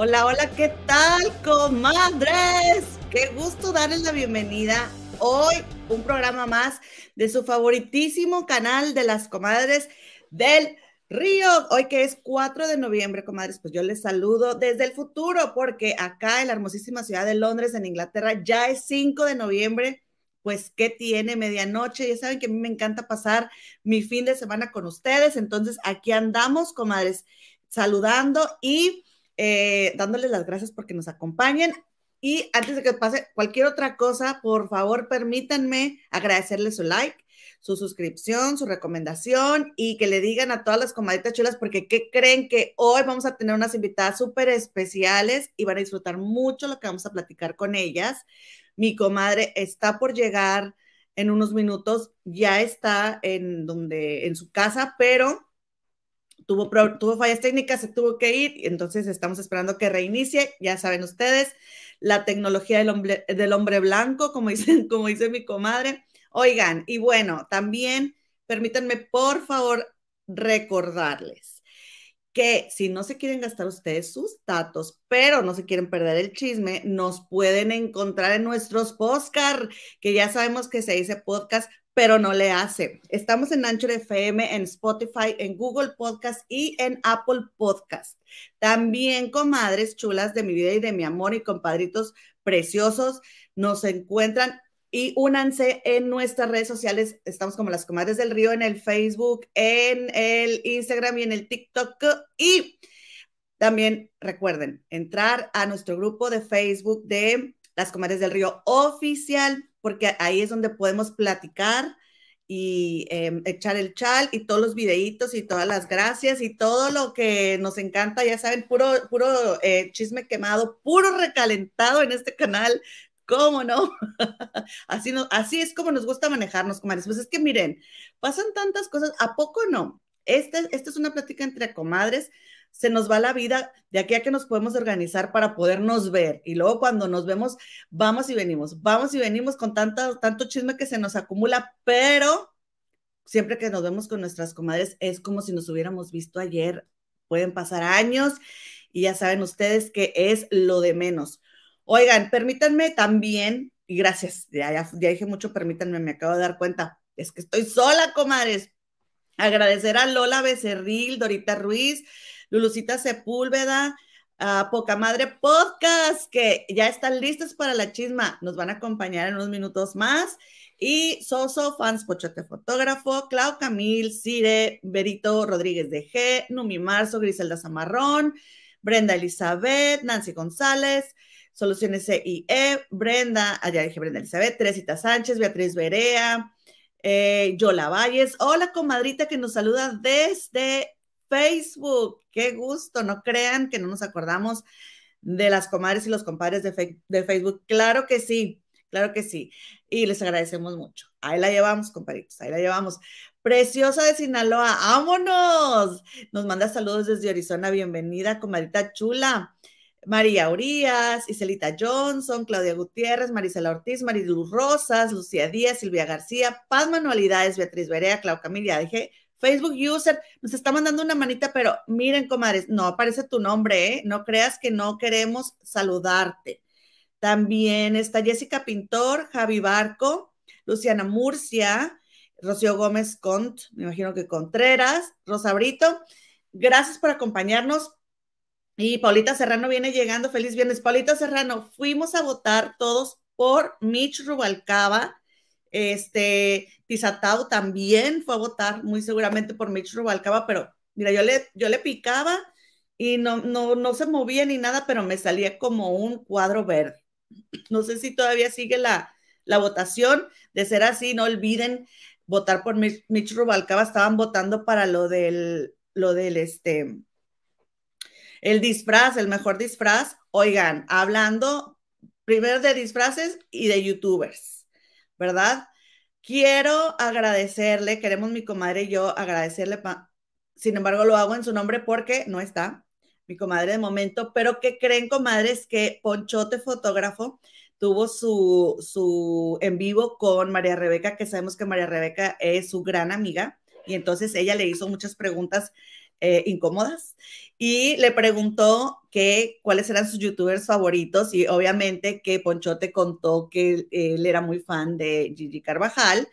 Hola, hola, ¿qué tal, comadres? Qué gusto darles la bienvenida hoy, un programa más de su favoritísimo canal de las comadres del Río. Hoy que es 4 de noviembre, comadres, pues yo les saludo desde el futuro, porque acá en la hermosísima ciudad de Londres, en Inglaterra, ya es 5 de noviembre. Pues, ¿qué tiene medianoche? Ya saben que a mí me encanta pasar mi fin de semana con ustedes. Entonces, aquí andamos, comadres, saludando y eh, dándoles las gracias porque nos acompañen. Y antes de que pase cualquier otra cosa, por favor, permítanme agradecerles su like, su suscripción, su recomendación y que le digan a todas las comadritas chulas, porque ¿qué creen que hoy vamos a tener unas invitadas súper especiales y van a disfrutar mucho lo que vamos a platicar con ellas? Mi comadre está por llegar en unos minutos, ya está en donde, en su casa, pero tuvo, tuvo fallas técnicas, se tuvo que ir, entonces estamos esperando que reinicie, ya saben ustedes, la tecnología del hombre, del hombre blanco, como, dicen, como dice mi comadre. Oigan, y bueno, también permítanme por favor recordarles que si no se quieren gastar ustedes sus datos, pero no se quieren perder el chisme, nos pueden encontrar en nuestros podcast, que ya sabemos que se dice podcast pero no le hace. Estamos en Anchor FM, en Spotify, en Google Podcast y en Apple Podcast. También, comadres chulas de mi vida y de mi amor y compadritos preciosos, nos encuentran y únanse en nuestras redes sociales. Estamos como las comadres del río en el Facebook, en el Instagram y en el TikTok. Y también recuerden entrar a nuestro grupo de Facebook de las comadres del río oficial porque ahí es donde podemos platicar y em, echar el chal y todos los videitos y todas las gracias y todo lo que nos encanta, ya saben, puro, puro eh, chisme quemado, puro recalentado en este canal, ¿cómo no? así, no? así es como nos gusta manejarnos, comadres. Pues es que miren, pasan tantas cosas, ¿a poco no? Esta, esta es una plática entre comadres se nos va la vida de aquí a que nos podemos organizar para podernos ver. Y luego cuando nos vemos, vamos y venimos, vamos y venimos con tanto, tanto chisme que se nos acumula, pero siempre que nos vemos con nuestras comadres es como si nos hubiéramos visto ayer. Pueden pasar años y ya saben ustedes que es lo de menos. Oigan, permítanme también, y gracias, ya, ya, ya dije mucho, permítanme, me acabo de dar cuenta, es que estoy sola, comadres. Agradecer a Lola Becerril, Dorita Ruiz, Lulucita Sepúlveda, Poca Madre Podcast, que ya están listos para la chisma. Nos van a acompañar en unos minutos más. Y Soso, Fans Pochote Fotógrafo, Clau Camil, Cire, Berito Rodríguez de G, Numi Marzo, Griselda Zamarrón, Brenda Elizabeth, Nancy González, Soluciones CIE, Brenda, allá ah, dije Brenda Elizabeth, Teresita Sánchez, Beatriz Berea, eh, Yola Valles. Hola, comadrita que nos saluda desde Facebook. Qué gusto, no crean que no nos acordamos de las comadres y los compadres de, Facebook. Claro que sí, claro que sí. Y les agradecemos mucho. Ahí la llevamos, compadritos, ahí la llevamos. Preciosa de Sinaloa, vámonos. Nos manda saludos desde Arizona. Bienvenida, comadita chula. María Urias, Iselita Johnson, Claudia Gutiérrez, Marisela Ortiz, Marilu Rosas, Lucía Díaz, Silvia García, Paz Manualidades, Beatriz Berea, Clau Camilla, dije Facebook User nos está mandando una manita, pero miren, comadres, no aparece tu nombre, ¿eh? No creas que no queremos saludarte. También está Jessica Pintor, Javi Barco, Luciana Murcia, Rocío Gómez Cont, me imagino que Contreras, Rosa Brito. Gracias por acompañarnos. Y Paulita Serrano viene llegando. Feliz viernes. Paulita Serrano, fuimos a votar todos por Mitch Rubalcaba este, Tizatau también fue a votar, muy seguramente por Mitch Rubalcaba, pero mira, yo le, yo le picaba y no, no, no se movía ni nada, pero me salía como un cuadro verde. No sé si todavía sigue la, la votación. De ser así, no olviden votar por Mitch, Rubalcaba. Estaban votando para lo del, lo del, este, el disfraz, el mejor disfraz. Oigan, hablando primero de disfraces y de youtubers ¿verdad? Quiero agradecerle, queremos mi comadre y yo agradecerle, sin embargo lo hago en su nombre porque no está mi comadre de momento, pero ¿qué creen, comadres? Que Ponchote Fotógrafo tuvo su, su en vivo con María Rebeca, que sabemos que María Rebeca es su gran amiga, y entonces ella le hizo muchas preguntas eh, incómodas y le preguntó que cuáles eran sus youtubers favoritos y obviamente que Ponchote contó que él era muy fan de Gigi Carvajal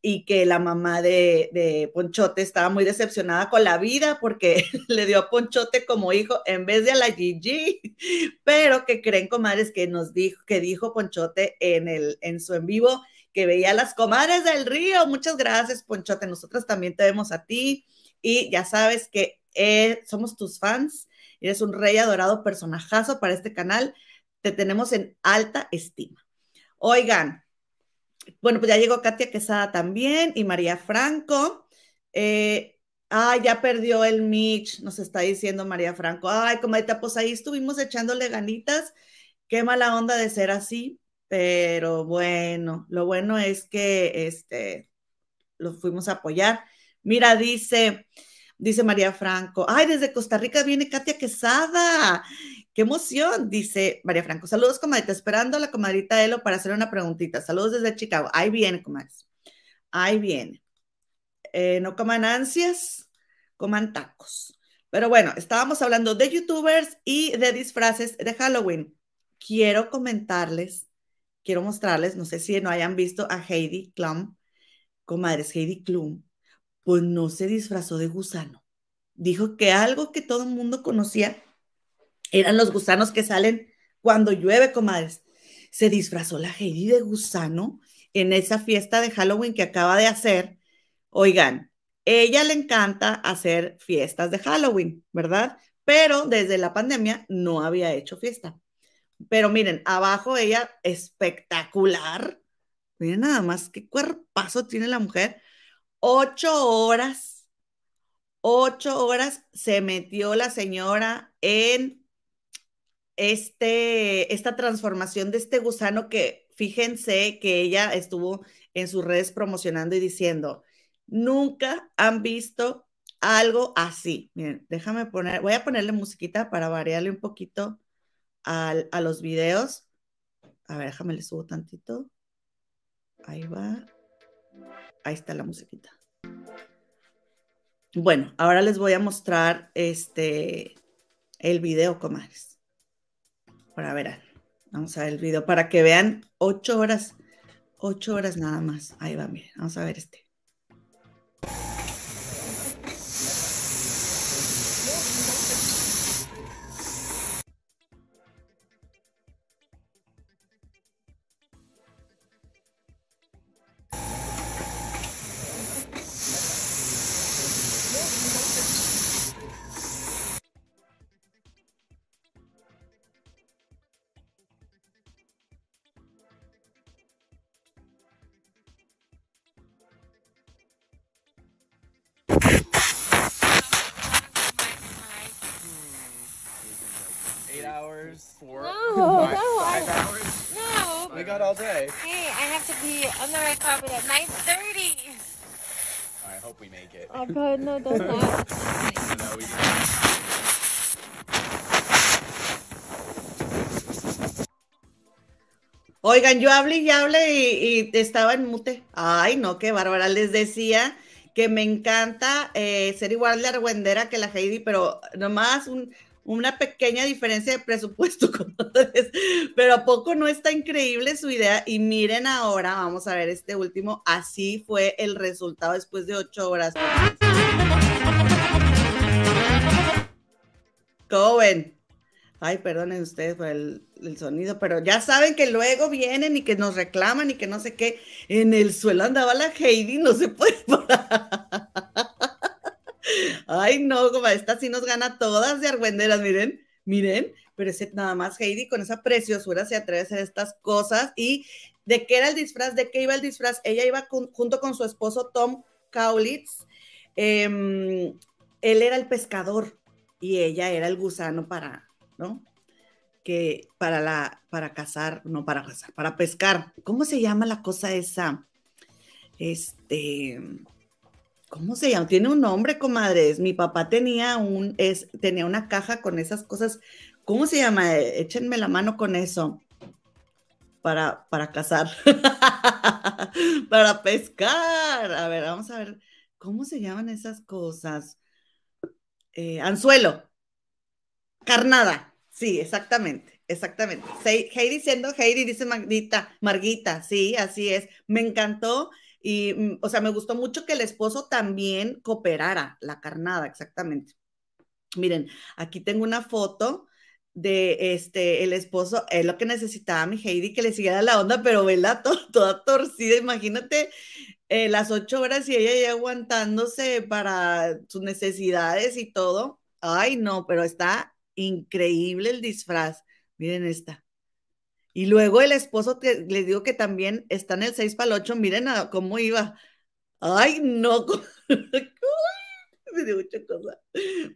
y que la mamá de, Ponchote estaba muy decepcionada con la vida porque le dio a Ponchote como hijo en vez de a la Gigi, pero que creen, comadres, que nos dijo, que dijo Ponchote en, el, en su en vivo que veía a las comadres del río. Muchas gracias, Ponchote. Nosotros también te vemos a ti y ya sabes que eh, somos tus fans. Eres un rey adorado, personajazo para este canal. Te tenemos en alta estima. Oigan, bueno, pues ya llegó Katia Quesada también y María Franco. Eh, ah, ya perdió el Mitch, nos está diciendo María Franco. Ay, comadita, pues ahí estuvimos echándole ganitas. Qué mala onda de ser así, pero bueno, lo bueno es que este, lo fuimos a apoyar. Mira, dice, dice María Franco, ay, desde Costa Rica viene Katia Quesada. ¡Qué emoción! Dice María Franco. Saludos, comadita. Esperando a la comadrita Elo para hacer una preguntita. Saludos desde Chicago. Ahí viene, comadres. Ahí viene. Eh, no coman ansias, coman tacos. Pero bueno, estábamos hablando de youtubers y de disfraces de Halloween. Quiero comentarles, quiero mostrarles, no sé si no hayan visto a Heidi Klum, comadres, Heidi Klum, pues no se disfrazó de gusano. Dijo que algo que todo el mundo conocía eran los gusanos que salen cuando llueve, comadres. Se disfrazó la Heidi de gusano en esa fiesta de Halloween que acaba de hacer. Oigan, ella le encanta hacer fiestas de Halloween, ¿verdad? Pero desde la pandemia no había hecho fiesta. Pero miren, abajo ella espectacular. Miren nada más qué cuerpazo tiene la mujer. Ocho horas, ocho horas se metió la señora en este, esta transformación de este gusano que fíjense que ella estuvo en sus redes promocionando y diciendo, nunca han visto algo así. Miren, déjame poner, voy a ponerle musiquita para variarle un poquito a, a los videos. A ver, déjame le subo tantito. Ahí va. Ahí está la musiquita. Bueno, ahora les voy a mostrar este el video, comadres para ver, vamos a ver el video para que vean ocho horas, ocho horas nada más. Ahí va, miren, vamos a ver este. Y hablé y, y, estaba en mute. Ay, no, qué bárbara. Les decía que me encanta eh, ser igual de argüendera que la Heidi, pero nomás un, una pequeña diferencia de presupuesto, pero a poco no está increíble su idea. Y miren ahora, vamos a ver este último, así fue el resultado después de ocho horas. ¿Cómo ven? Ay, perdonen ustedes por el, sonido, pero ya saben que luego vienen y que nos reclaman y que no sé qué. En el suelo andaba la Heidi, no se puede. Ay, no, como esta sí nos gana todas de argüenderas, miren, miren, pero ese, nada más Heidi con esa preciosura se atreve a hacer estas cosas y de qué era el disfraz, de qué iba el disfraz. Ella iba junto con su esposo Tom Kaulitz. Em, él era el pescador y ella era el gusano para, ¿no? Que para la, para cazar, no para cazar, para pescar. ¿Cómo se llama la cosa esa? Este, ¿Cómo se llama? Tiene un nombre, comadres. Mi papá tenía un, es, tenía una caja con esas cosas. ¿Cómo se llama? Échenme la mano con eso. Para, para cazar. para pescar. A ver, vamos a ver. ¿Cómo se llaman esas cosas? eh, anzuelo, carnada, sí, exactamente, exactamente. Heidi siendo Heidi, dice Marguita, Marguita, sí, así es, me encantó y, mm, o sea, me gustó mucho que el esposo también cooperara, la carnada, exactamente. Miren, aquí tengo una foto de este, el esposo, es lo que necesitaba mi Heidi, que le siguiera la onda, pero vela toda torcida, imagínate eh, las ocho horas y ella ya aguantándose para sus necesidades y todo. Ay, no, pero está increíble el disfraz. Miren esta. Y luego el esposo, que les digo que también está en el 6 para el 8, miren cómo iba. Ay, no. me dio mucha cosa,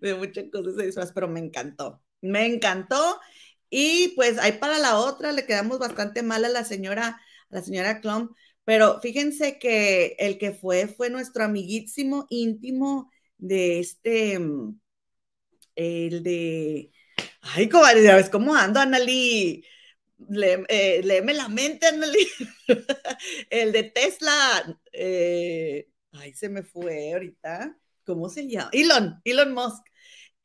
me dio mucha cosa ese disfraz, pero me encantó. Me encantó. Y pues ahí para la otra le quedamos bastante mal a la señora, a la señora Klum, pero fíjense que el que fue fue nuestro amiguísimo íntimo de este, mm, el de, ay, ves cómo ando, Annali. Le, eh, léeme la mente, Annali. el de Tesla. Eh, ay, se me fue ahorita. ¿Cómo se llama? Elon, Elon Musk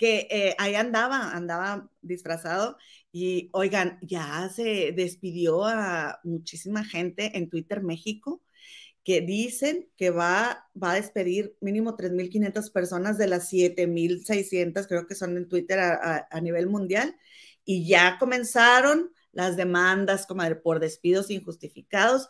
que eh, ahí andaba, andaba disfrazado y oigan, ya se despidió a muchísima gente en Twitter México que dicen que va, va a despedir mínimo 3.500 personas de las 7.600, creo que son en Twitter a, nivel mundial, y ya comenzaron las demandas como por despidos injustificados.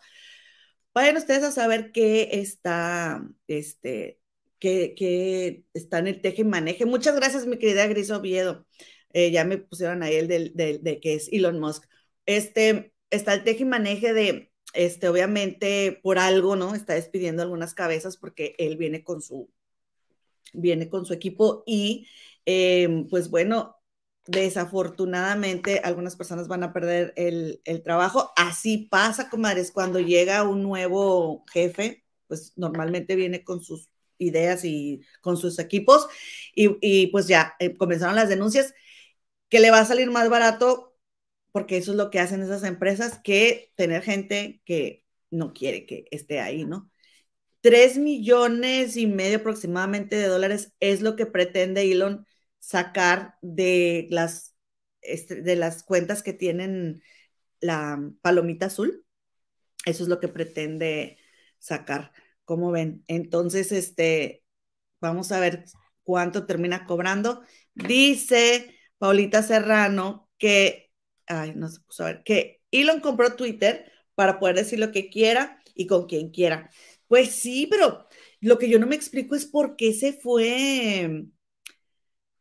Vayan ustedes a saber qué está este, que, está en el teje y maneje. Muchas gracias, mi querida Gris Oviedo. Eh, ya me pusieron ahí el de, que es Elon Musk. Este, está el teje y maneje de, este, obviamente, por algo, ¿no? Está despidiendo algunas cabezas porque él viene con su, viene con su equipo y, em, pues bueno, desafortunadamente algunas personas van a perder el, el, trabajo. Así pasa, comadres, cuando llega un nuevo jefe, pues normalmente viene con sus ideas y con sus equipos. Y, pues ya eh, comenzaron las denuncias que le va a salir más barato porque eso es lo que hacen esas empresas que tener gente que no quiere que esté ahí, ¿no? Tres millones y medio aproximadamente de dólares es lo que pretende Elon sacar de las, este, de las cuentas que tienen la palomita azul. Eso es lo que pretende sacar. ¿Cómo ven? Entonces, este, vamos a ver cuánto termina cobrando. Dice Paulita Serrano que, ay, no se puso a ver, que Elon compró Twitter para poder decir lo que quiera y con quien quiera. Pues sí, pero lo que yo no me explico es por qué se fue,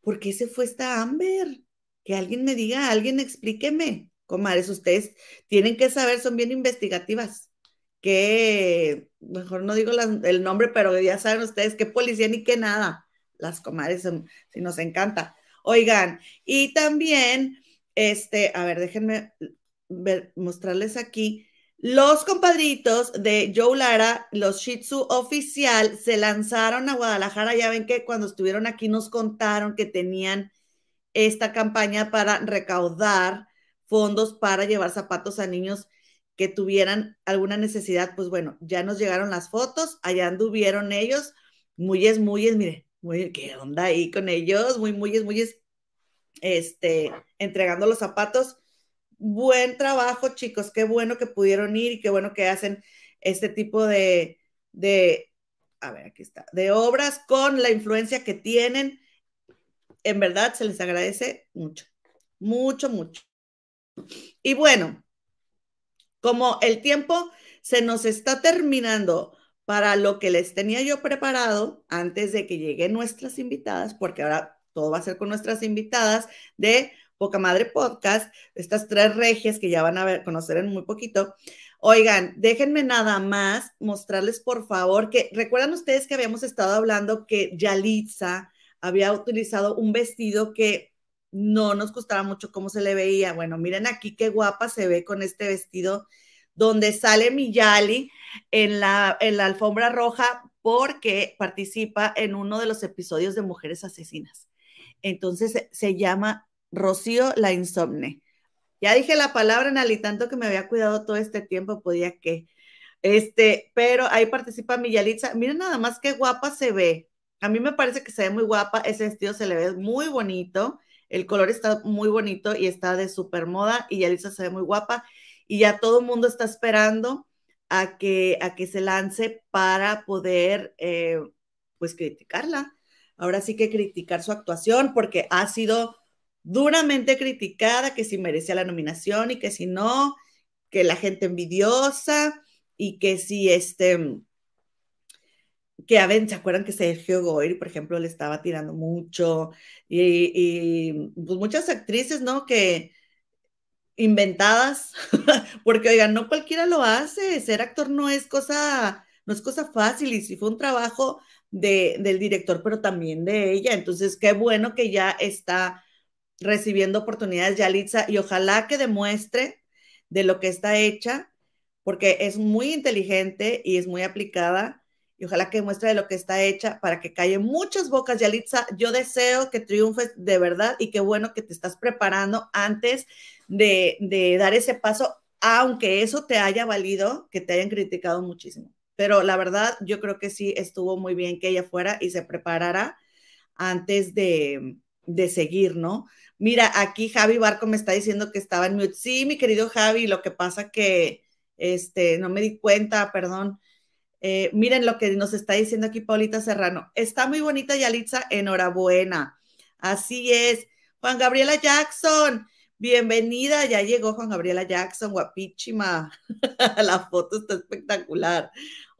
por qué se fue esta Amber. Que alguien me diga, alguien explíqueme. Comadres, ustedes tienen que saber, son bien investigativas que, mejor no digo el nombre, pero ya saben ustedes qué policía ni qué nada. Las comadres, si nos encanta. Oigan, y también, este, a ver, déjenme mostrarles aquí. Los compadritos de Joe Lara, los Shih Tzu oficial, se lanzaron a Guadalajara. Ya ven que cuando estuvieron aquí nos contaron que tenían esta campaña para recaudar fondos para llevar zapatos a niños que tuvieran alguna necesidad, pues bueno, ya nos llegaron las fotos, allá anduvieron ellos, muyes, muyes, mire, muy, ¿qué onda ahí con ellos? Muy, muyes, muyes, este, entregando los zapatos. Buen trabajo, chicos, qué bueno que pudieron ir y qué bueno que hacen este tipo de, de, a ver, aquí está, de obras con la influencia que tienen. En verdad, se les agradece mucho, mucho, mucho. Y bueno, como el tiempo se nos está terminando para lo que les tenía yo preparado antes de que lleguen nuestras invitadas, porque ahora todo va a ser con nuestras invitadas de Poca Madre Podcast, estas tres regias que ya van a ver, conocer en muy poquito. Oigan, déjenme nada más mostrarles, por favor, que recuerdan ustedes que habíamos estado hablando que Yalitza había utilizado un vestido que no nos gustaba mucho cómo se le veía. Bueno, miren aquí qué guapa se ve con este vestido donde sale Miyali en la, en la alfombra roja porque participa en uno de los episodios de Mujeres Asesinas. Entonces se, llama Rocío la Insomne. Ya dije la palabra, Nali, tanto que me había cuidado todo este tiempo, podía que. Este, pero ahí participa Miyalitza. Miren nada más qué guapa se ve. a mí me parece que se ve muy guapa, ese vestido se le ve muy bonito, el color está muy bonito y está de super moda y Yalitza se ve muy guapa y ya todo el mundo está esperando a que, a que se lance para poder, eh, pues, criticarla. Ahora sí que criticar su actuación porque ha sido duramente criticada, que si merecía la nominación y que si no, que la gente envidiosa y que si este, que a ver, ¿se acuerdan que Sergio Goyri, por ejemplo, le estaba tirando mucho? Y, pues muchas actrices, ¿no? Que inventadas, porque oigan, no cualquiera lo hace, ser actor no es cosa, no es cosa fácil y si fue un trabajo de, del director, pero también de ella. Entonces, qué bueno que ya está recibiendo oportunidades Yalitza y ojalá que demuestre de lo que está hecha, porque es muy inteligente y es muy aplicada y ojalá que demuestre de lo que está hecha para que calle muchas bocas. Yalitza, yo deseo que triunfes de verdad y qué bueno que te estás preparando antes de, de dar ese paso, aunque eso te haya valido, que te hayan criticado muchísimo. Pero la verdad, yo creo que sí estuvo muy bien que ella fuera y se preparara antes de, de seguir, ¿no? Mira, aquí Javi Barco me está diciendo que estaba en mute. Sí, mi querido Javi, lo que pasa que este, no me di cuenta, perdón. Eh, miren lo que nos está diciendo aquí Paulita Serrano. Está muy bonita Yalitza, enhorabuena. Así es. Juan Gabriela Jackson, bienvenida. Ya llegó Juan Gabriela Jackson, guapísima. La foto está espectacular.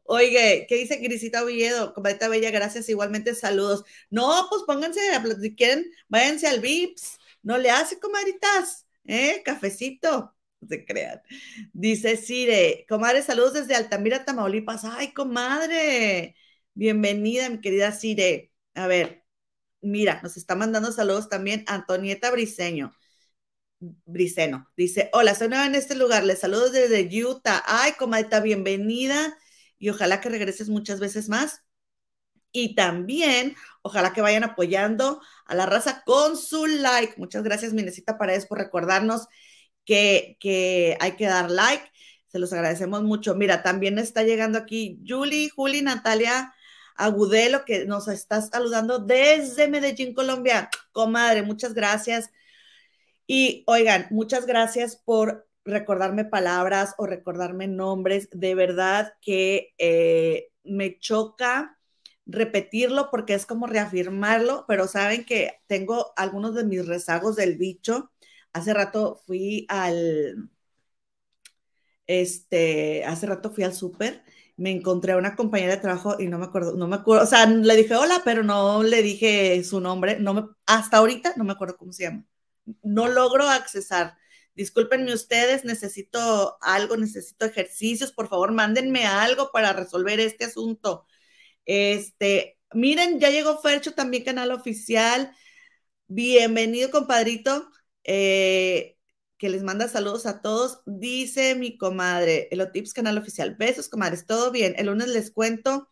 Oye, ¿qué dice Grisita Oviedo? Comadita Bella, gracias. Igualmente, saludos. No, pues pónganse, si quieren, váyanse al VIPS. No le hace, comadritas, ¿eh? Cafecito, no se crean. Dice Cire, comadre, saludos desde Altamira, Tamaulipas. Ay, comadre, bienvenida, mi querida Cire. A ver, mira, nos está mandando saludos también Antonieta Briseño. Briceno. Dice, hola, soy nueva en este lugar, les saludo desde Utah. Ay, comadita, bienvenida y ojalá que regreses muchas veces más. Y también, ojalá que vayan apoyando a la raza con su like. Muchas gracias, Minecita Paredes, por recordarnos que, que hay que dar like. Se los agradecemos mucho. Mira, también está llegando aquí Julie, Juli, Natalia Agudelo, que nos está saludando desde Medellín, Colombia. Comadre, muchas gracias. Y oigan, muchas gracias por recordarme palabras o recordarme nombres. De verdad que eh, me choca repetirlo porque es como reafirmarlo, pero saben que tengo algunos de mis rezagos del bicho. Hace rato fui al, este, hace rato fui al súper, me encontré a una compañera de trabajo y no me acuerdo, no me acuerdo, o sea, le dije hola, pero no le dije su nombre, no me, hasta ahorita no me acuerdo cómo se llama. No logro accesar. Discúlpenme ustedes, necesito algo, necesito ejercicios, por favor, mándenme algo para resolver este asunto este, miren, ya llegó Fercho, también canal oficial. Bienvenido, compadrito, eh, que les manda saludos a todos. Dice mi comadre, Elotips, canal oficial. Besos, comadres, todo bien. El lunes les cuento.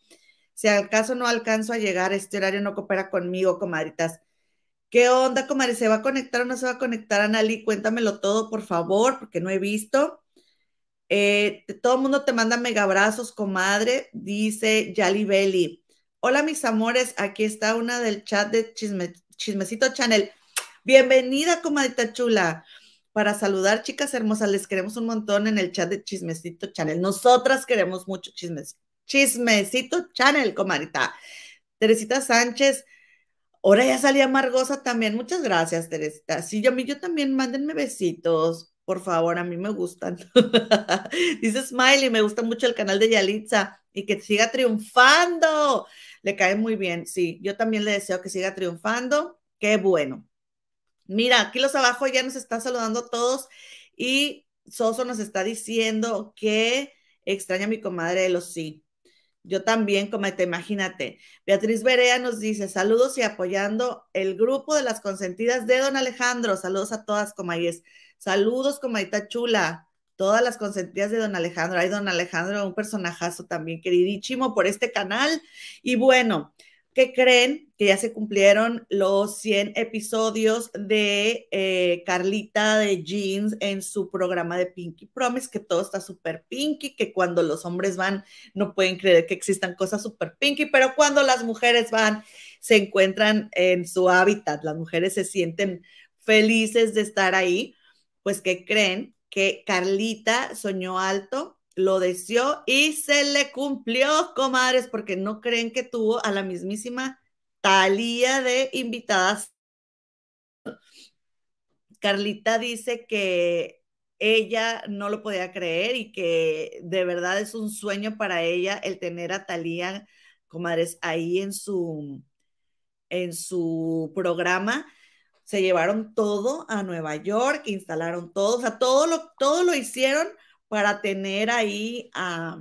Si al caso no alcanzo a llegar, este horario no coopera conmigo, comadritas. ¿Qué onda, comadre? ¿Se va a conectar o no se va a conectar, Anali? Cuéntamelo todo, por favor, porque no he visto. Eh, todo el mundo te manda mega abrazos, comadre, dice Yali Belly. Hola, mis amores, aquí está una del chat de Chismecito Channel. Bienvenida, comadita chula. Para saludar, chicas hermosas, les queremos un montón en el chat de Chismecito Channel. Nosotras queremos mucho chismes. Chismecito Channel, comadita. Teresita Sánchez, ahora ya salía Margosa también. Muchas gracias, Teresita. Sí, yo, yo también, mándenme besitos. Por favor, a mí me gustan. Dice Smiley, me gusta mucho el canal de Yalitza y que siga triunfando. Le cae muy bien. Sí, yo también le deseo que siga triunfando. Qué bueno. Mira, aquí los abajo ya nos están saludando todos y Soso nos está diciendo que extraña a mi comadre de los sí. Yo también, como te imagínate. Beatriz Berea nos dice saludos y apoyando el grupo de las consentidas de don Alejandro. Saludos a todas, comayes. Saludos, comadita chula. Todas las consentidas de don Alejandro. Hay don Alejandro, un personajazo también queridísimo por este canal. Y bueno, ¿qué creen? Que ya se cumplieron los 100 episodios de eh, Carlita de Jeans en su programa de Pinky Promise, que todo está súper pinky, que cuando los hombres van no pueden creer que existan cosas súper pinky, pero cuando las mujeres van se encuentran en su hábitat, las mujeres se sienten felices de estar ahí, pues que creen que Carlita soñó alto, lo deseó y se le cumplió, comadres, porque no creen que tuvo a la mismísima Talía de invitadas. Carlita dice que ella no lo podía creer y que de verdad es un sueño para ella el tener a Talía, comadres, ahí en su, en su programa. Se llevaron todo a Nueva York, instalaron todo, o sea, todo lo, todo lo hicieron para tener ahí a,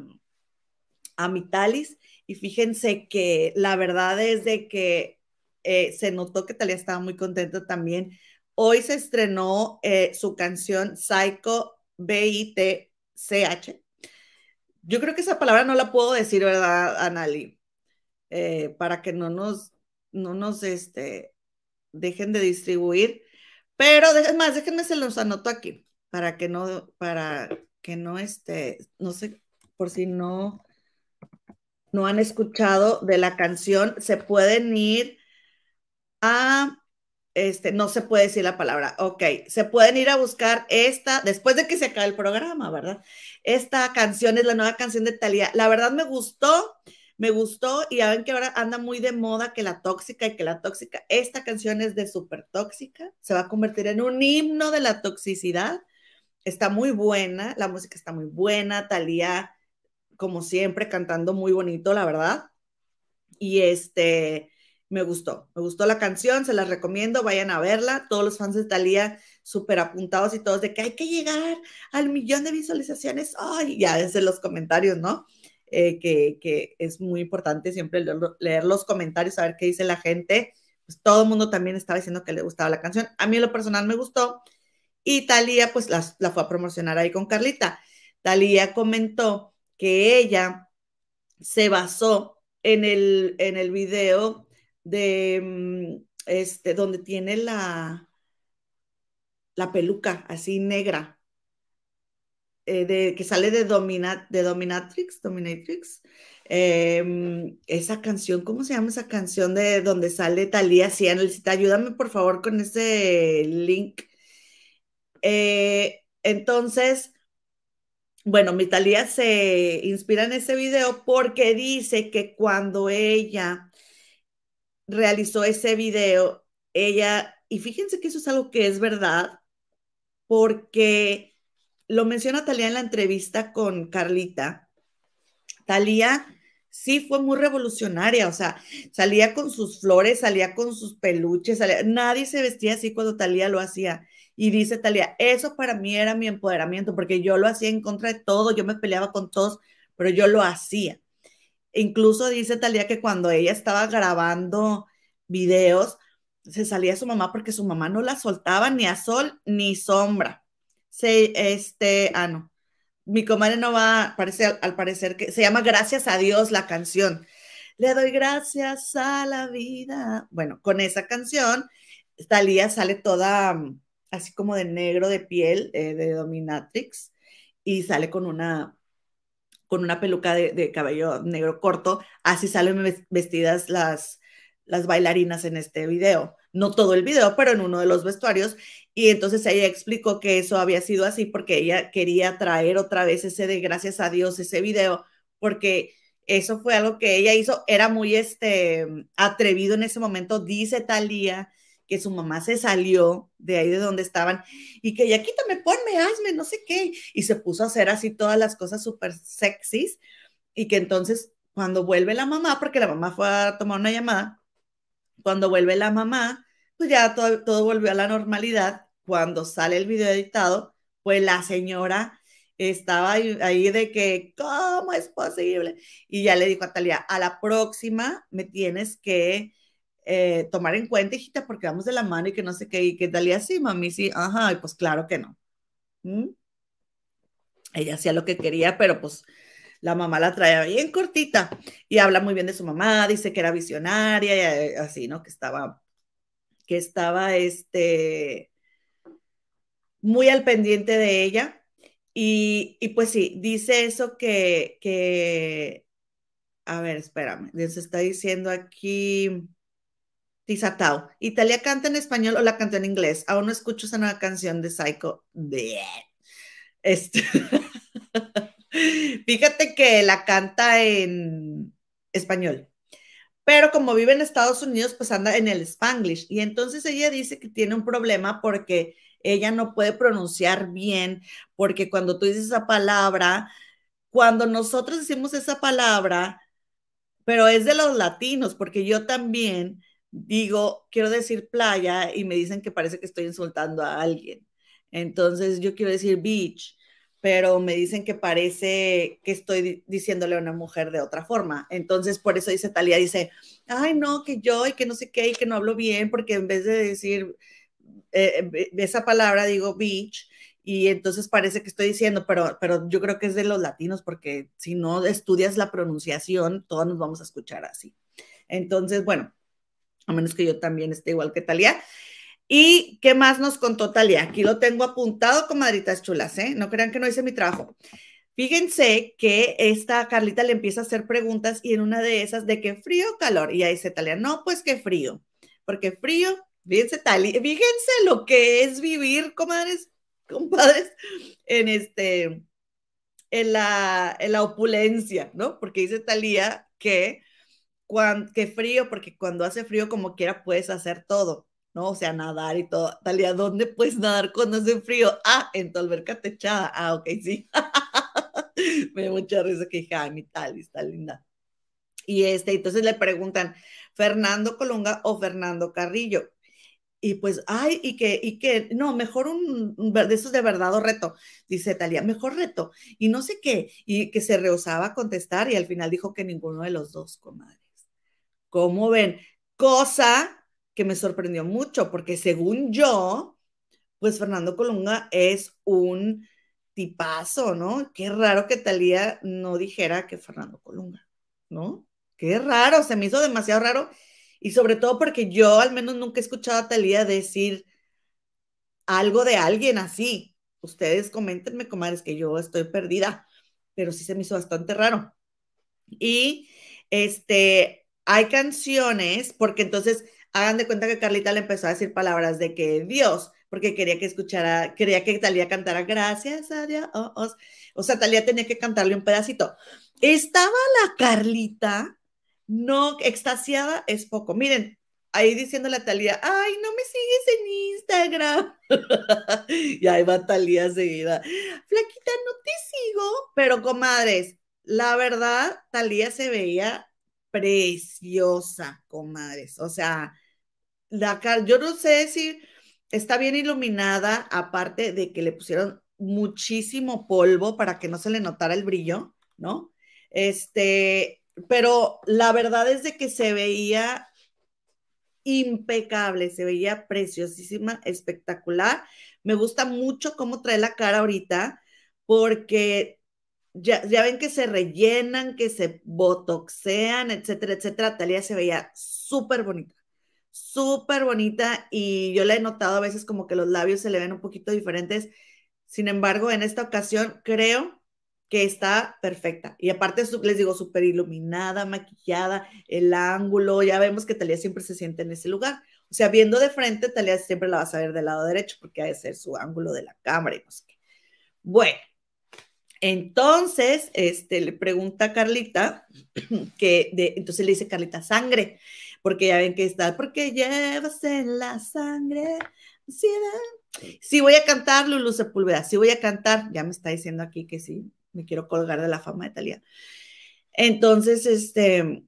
a Mitalis. Y fíjense que la verdad es de que eh, se notó que Talía estaba muy contenta también Hoy se estrenó eh, su canción Psycho B-I-T-C-H. Yo creo que esa palabra no la puedo decir, ¿verdad, Anali? Eh, para que no nos, no nos este, dejen de distribuir. Pero es más, déjenme se los anoto aquí para que no, para que no este, no sé, por si no, no han escuchado de la canción, se pueden ir a este, no se puede decir la palabra. Ok, se pueden ir a buscar esta, después de que se acabe el programa, ¿verdad? Esta canción es la nueva canción de Talía. La verdad me gustó, me gustó y ya ven que ahora anda muy de moda que la tóxica y que la tóxica. Esta canción es de súper tóxica, se va a convertir en un himno de la toxicidad. Está muy buena, la música está muy buena, Talía, como siempre, cantando muy bonito, la verdad. Y este, me gustó, me gustó la canción, se las recomiendo, vayan a verla, todos los fans de Talía súper apuntados y todos de que hay que llegar al millón de visualizaciones, ay, ya desde los comentarios, ¿no? Eh, que, es muy importante siempre leer, los comentarios, saber qué dice la gente, pues todo el mundo también estaba diciendo que le gustaba la canción, a mí en lo personal me gustó, y Talía pues la, la fue a promocionar ahí con Carlita. Talía comentó que ella se basó en el, en el video de mm, este, donde tiene la, la peluca así negra, eh, de, que sale de, de Dominatrix, Dominatrix. Em, esa canción, ¿cómo se llama esa canción de donde sale Talía Cianelcita? Ayúdame por favor con ese link. Eh, entonces, bueno, mi Talía se inspira en ese video porque dice que cuando ella realizó ese video, ella, y fíjense que eso es algo que es verdad, porque lo menciona Talía en la entrevista con Carlita. Talía sí fue muy revolucionaria, o sea, salía con sus flores, salía con sus peluches, nadie se vestía así cuando Talía lo hacía. Y dice Talía, eso para mí era mi empoderamiento, porque yo lo hacía en contra de todo, yo me peleaba con todos, pero yo lo hacía. Incluso dice Talía que cuando ella estaba grabando videos, se salía su mamá porque su mamá no la soltaba ni a sol ni sombra. Se, este, ah, no. Mi comadre no va, parece al parecer que se llama Gracias a Dios la canción. Le doy gracias a la vida. Bueno, con esa canción, Talía sale toda mm, así como de negro de piel, eh, de dominatrix, y sale con una con una peluca de, cabello negro corto, así salen vestidas las, las bailarinas en este video. No todo el video, pero en uno de los vestuarios. Y entonces ella explicó que eso había sido así porque ella quería traer otra vez ese de gracias a Dios, ese video, porque eso fue algo que ella hizo, era muy este, atrevido en ese momento, dice Talía que su mamá se salió de ahí de donde estaban y que ya quítame, ponme, hazme, no sé qué, y se puso a hacer así todas las cosas súper sexys y que entonces cuando vuelve la mamá, porque la mamá fue a tomar una llamada, cuando vuelve la mamá, pues ya todo, todo volvió a la normalidad. Cuando sale el video editado, pues la señora estaba ahí, de que, ¿cómo es posible? Y ya le dijo a Talia, a la próxima me tienes que eh, tomar en cuenta, hijita, porque vamos de la mano y que no sé qué, y que Talia, sí, mami, sí, ajá, pues claro que no. Ella hacía lo que quería, pero pues la mamá la traía bien cortita y habla muy bien de su mamá, dice que era visionaria eh, así, ¿no? Que estaba, que estaba, este, muy al pendiente de ella. Y, pues sí, dice eso que, que, a ver, espérame, se está diciendo aquí, Tizatao. ¿Italia canta en español o la canta en inglés? Aún no escucho esa nueva canción de Psycho. Este. Fíjate que la canta en español. Pero como vive en Estados Unidos, pues anda en el Spanglish. Y entonces ella dice que tiene un problema porque ella no puede pronunciar bien, porque cuando tú dices esa palabra, cuando nosotros decimos esa palabra, pero es de los latinos, porque yo también digo, quiero decir playa y me dicen que parece que estoy insultando a alguien. Entonces yo quiero decir beach, pero me dicen que parece que estoy diciéndole a una mujer de otra forma. Entonces por eso dice Talía, dice, ay no, que yo y que no sé qué y que no hablo bien, porque en vez de decir eh, esa palabra digo beach y entonces parece que estoy diciendo, pero, pero yo creo que es de los latinos, porque si no estudias la pronunciación, todos nos vamos a escuchar así. Entonces, bueno, a menos que yo también esté igual que Talía. ¿Y qué más nos contó Talía? Aquí lo tengo apuntado, comadritas chulas, ¿eh? No crean que no hice mi trabajo. Fíjense que esta Carlita le empieza a hacer preguntas y en una de esas, ¿de qué frío o calor? Y ahí dice Talía, no, pues qué frío, porque frío, fíjense Talía, fíjense lo que es vivir, comadres, compadres, en este, en la, en la opulencia, ¿no? Porque dice Talía que cuando, que frío, porque cuando hace frío como quiera puedes hacer todo, ¿no? O sea, nadar y todo. Talía, ¿dónde puedes nadar cuando hace frío? Ah, en tu techada. Ah, ok, sí. Me dio mucha risa que dije, ay, mi tal, está linda. Y este, entonces le preguntan, ¿Fernando Colunga o Fernando Carrillo? Y pues, ay, y que, y que, no, mejor un, de esos de verdad o reto, dice Talía, mejor reto, y no sé qué, y que se rehusaba a contestar y al final dijo que ninguno de los dos, comadre. ¿Cómo ven? Cosa que me sorprendió mucho, porque según yo, pues Fernando Colunga es un tipazo, ¿no? Qué raro que Talía no dijera que Fernando Colunga, ¿no? Qué raro, se me hizo demasiado raro. Y sobre todo porque yo al menos nunca he escuchado a Talía decir algo de alguien así. Ustedes coméntenme, comadres, que yo estoy perdida, pero sí se me hizo bastante raro. Y este, hay canciones, porque entonces hagan de cuenta que Carlita le empezó a decir palabras de que Dios, porque quería que escuchara, quería que Talía cantara gracias a Dios. O sea, Talía tenía que cantarle un pedacito. Estaba la Carlita, no, extasiada es poco. Miren, ahí diciéndole a Talía, ay, no me sigues en Instagram. y ahí va Talía seguida. Flaquita, no te sigo, pero comadres, la verdad, Talía se veía preciosa, comadres. O sea, la yo no sé si está bien iluminada, aparte de que le pusieron muchísimo polvo para que no se le notara el brillo, ¿no? Este, pero la verdad es de que se veía impecable, se veía preciosísima, espectacular. Me gusta mucho cómo trae la cara ahorita, porque ya, ven que se rellenan, que se botoxean, etcétera, etcétera. Talía se veía súper bonita, súper bonita y yo le he notado a veces como que los labios se le ven un poquito diferentes. Sin embargo, en esta ocasión creo que está perfecta. Y aparte, les digo, súper iluminada, maquillada, el ángulo, ya vemos que Talía siempre se siente en ese lugar. O sea, viendo de frente, Talía siempre la vas a ver del lado derecho porque ha de ser su ángulo de la cámara y no sé qué. Bueno, entonces, este, le pregunta a Carlita, que de, entonces le dice Carlita, sangre, porque ya ven que está, porque llevas en la sangre. Sí, voy a cantar, Lulu Sepúlveda, sí voy a cantar, ya me está diciendo aquí que sí, me quiero colgar de la fama de Talía. Entonces, este,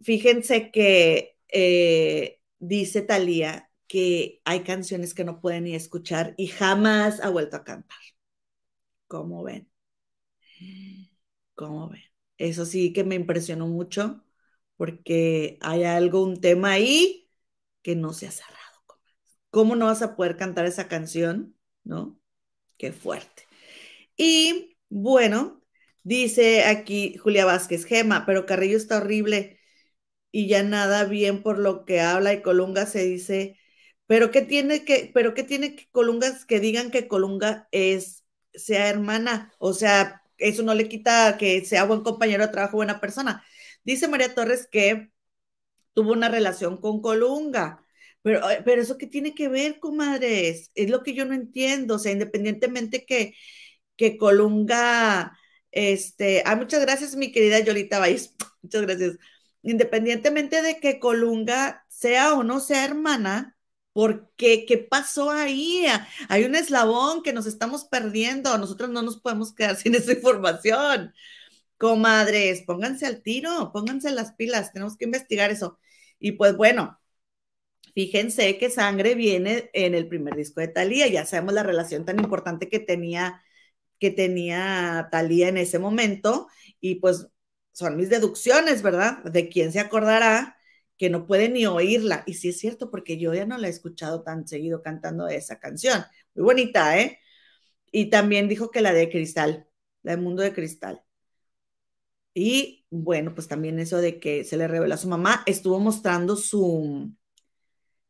fíjense que eh, dice Talía que hay canciones que no pueden ni escuchar y jamás ha vuelto a cantar. ¿Cómo ven? ¿Cómo ven? Eso sí que me impresionó mucho porque hay algo, un tema ahí que no se ha cerrado. ¿Cómo no vas a poder cantar esa canción? ¿No? Qué fuerte. Y bueno, dice aquí Julia Vázquez, Gema, pero Carrillo está horrible y ya nada bien por lo que habla y Colunga se dice, pero qué tiene que, pero qué tiene que Colungas que digan que Colunga es sea hermana, o sea, eso no le quita que sea buen compañero de trabajo, buena persona. Dice María Torres que tuvo una relación con Colunga. Pero, pero eso qué tiene que ver, comadres, es lo que yo no entiendo. O sea, independientemente que, que Colunga, este, ah, muchas gracias, mi querida Yolita Valles, muchas gracias. Independientemente de que Colunga sea o no sea hermana, ¿por qué? ¿Qué pasó ahí? Hay un eslabón que nos estamos perdiendo. Nosotros no nos podemos quedar sin esa información. Comadres, pónganse al tiro, pónganse las pilas, tenemos que investigar eso. Y pues bueno, fíjense que Sangre viene en el primer disco de Talía, ya sabemos la relación tan importante que tenía que tenía Talía en ese momento y pues son mis deducciones, ¿verdad? De quién se acordará que no puede ni oírla. Y sí es cierto, porque yo ya no la he escuchado tan seguido cantando esa canción. Muy bonita, ¿eh? Y también dijo que la de Cristal, la de Mundo de Cristal. Y bueno, pues también eso de que se le reveló a su mamá, estuvo mostrando su,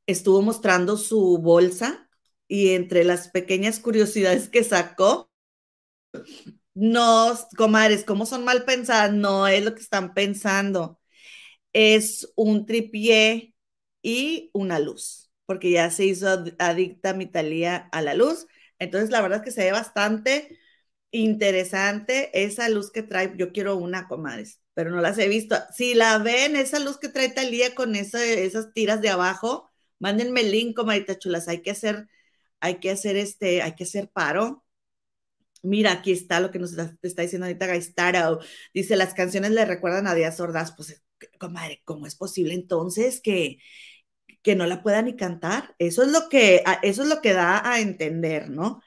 estuvo mostrando su bolsa y entre las pequeñas curiosidades que sacó, no, comadres, ¿cómo son mal pensadas? No es lo que están pensando. Es un tripié y una luz, porque ya se hizo adicta mi Talía a la luz. Entonces, la verdad es que se ve bastante interesante esa luz que trae. Yo quiero una, comadres, pero no las he visto. Si la ven, esa luz que trae Talía con esas tiras de abajo, mándenme el link, comadita chulas. Hay que hacer, hay que hacer este, hay que hacer paro. Mira, aquí está lo que nos está, diciendo ahorita Gaistaro. Dice, las canciones le recuerdan a Díaz Ordaz. Pues, comadre, ¿cómo es posible entonces que, que no la pueda ni cantar? Eso es lo que, eso es lo que da a entender, ¿no?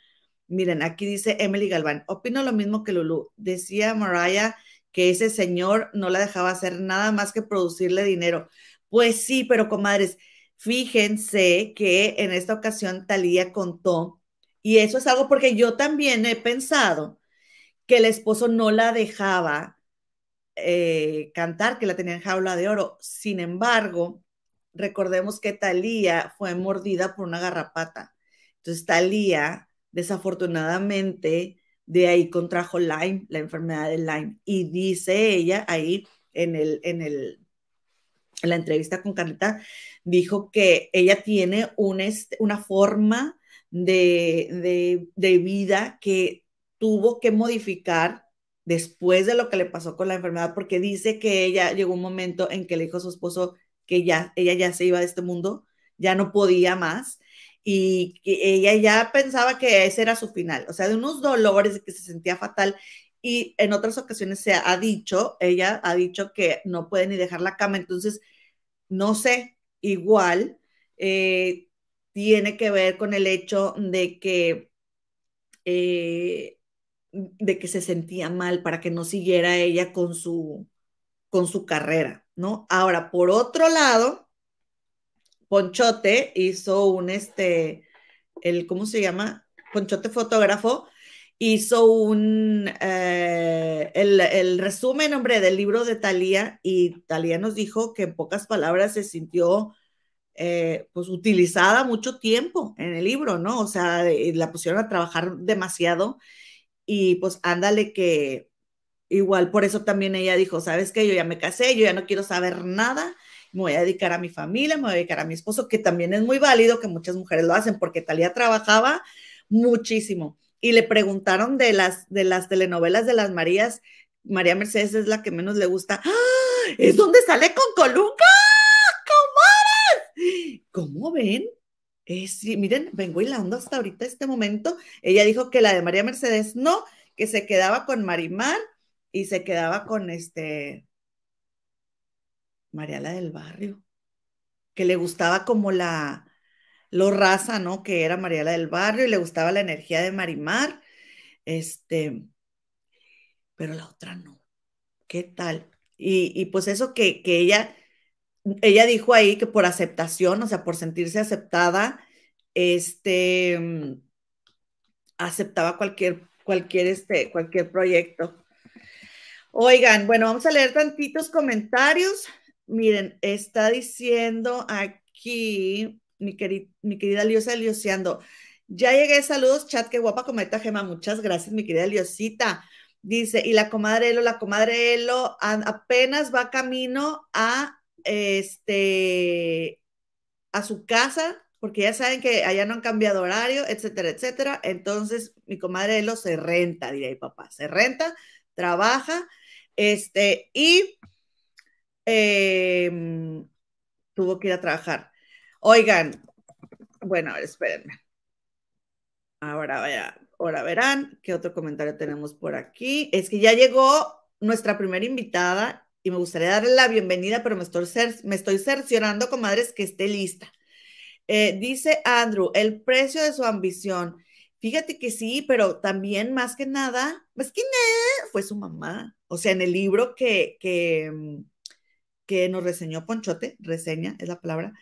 Miren, aquí dice Emily Galván, opino lo mismo que Lulu. Decía Mariah que ese señor no la dejaba hacer nada más que producirle dinero. Pues sí, pero comadres, fíjense que en esta ocasión Talía contó, y eso es algo porque yo también he pensado que el esposo no la dejaba eh, cantar, que la tenía en jaula de oro. Sin embargo, recordemos que Talía fue mordida por una garrapata. Entonces, Talía desafortunadamente de ahí contrajo Lyme, la enfermedad de Lyme. Y dice ella ahí en, el, en, el, la entrevista con Carlita, dijo que ella tiene un, una forma de, de, vida que tuvo que modificar después de lo que le pasó con la enfermedad, porque dice que ella llegó un momento en que le dijo a su esposo que ya, ella ya se iba de este mundo, ya no podía más, y ella ya pensaba que ese era su final, o sea, de unos dolores que se sentía fatal. Y en otras ocasiones se ha dicho, ella ha dicho que no puede ni dejar la cama, entonces, no sé, igual eh, tiene que ver con el hecho de que, eh, de que se sentía mal para que no siguiera ella con su, con su carrera, ¿no? Ahora, por otro lado, Ponchote hizo un, este, el, ¿cómo se llama? Ponchote fotógrafo, hizo un, eh, el, resumen, hombre, del libro de Talía y Talía nos dijo que en pocas palabras se sintió, eh, pues, utilizada mucho tiempo en el libro, ¿no? O sea, la pusieron a trabajar demasiado y pues ándale que igual por eso también ella dijo, ¿sabes qué? Yo ya me casé, yo ya no quiero saber nada me voy a dedicar a mi familia, me voy a dedicar a mi esposo, que también es muy válido que muchas mujeres lo hacen, porque Talía trabajaba muchísimo. Y le preguntaron de las, de las telenovelas de las Marías, María Mercedes es la que menos le gusta. ¡Ah! Es donde sale con Colunga, comadres. ¿Cómo ven? Es, miren, vengo hilando hasta ahorita este momento. Ella dijo que la de María Mercedes no, que se quedaba con Marimar y se quedaba con este, Mariala del Barrio, que le gustaba como la, lo raza, ¿no? Que era Mariala del Barrio y le gustaba la energía de Marimar, este, pero la otra no. ¿Qué tal? Y, pues eso que, que, ella, ella dijo ahí que por aceptación, o sea, por sentirse aceptada, este, aceptaba cualquier, cualquier, este, cualquier proyecto. Oigan, bueno, vamos a leer tantitos comentarios. Miren, está diciendo aquí mi, mi querida Liosa Lioseando. Ya llegué, saludos, chat, qué guapa cometa Gema, muchas gracias, mi querida Liosita. Dice, y la comadre Elo, la comadre Elo apenas va camino a este, a su casa, porque ya saben que allá no han cambiado horario, etcétera, etcétera. Entonces, mi comadre Elo se renta, diría mi papá, se renta, trabaja, este, y em, tuvo que ir a trabajar. Oigan, bueno, a ver, espérenme. Ahora vaya, ahora verán qué otro comentario tenemos por aquí. Es que ya llegó nuestra primera invitada y me gustaría darle la bienvenida, pero me estoy, me estoy cerciorando, comadres, que esté lista. Eh, dice Andrew, el precio de su ambición. Fíjate que sí, pero también más que nada, más que nada, fue su mamá. O sea, en el libro que, que, mm, que nos reseñó Ponchote, reseña es la palabra,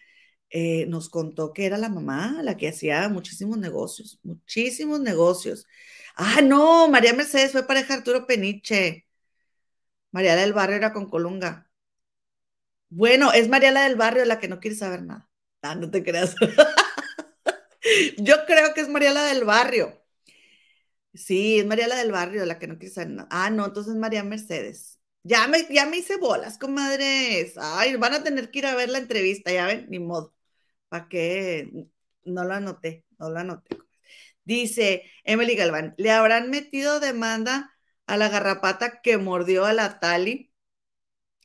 eh, nos contó que era la mamá la que hacía muchísimos negocios, muchísimos negocios. Ah, no, María Mercedes fue pareja Arturo Peniche. María del Barrio era con Colunga. Bueno, es María la del Barrio la que no quiere saber nada. Ah, no te creas. Yo creo que es María la del Barrio. Sí, es María la del Barrio la que no quiere saber nada. Ah, no, entonces es María Mercedes. Ya me, ya me hice bolas, comadres. Ay, van a tener que ir a ver la entrevista, ya ven, ni modo. ¿Para qué? No lo anoté, no lo anoté. Dice Emily Galván, ¿le habrán metido demanda a la garrapata que mordió a la Tali?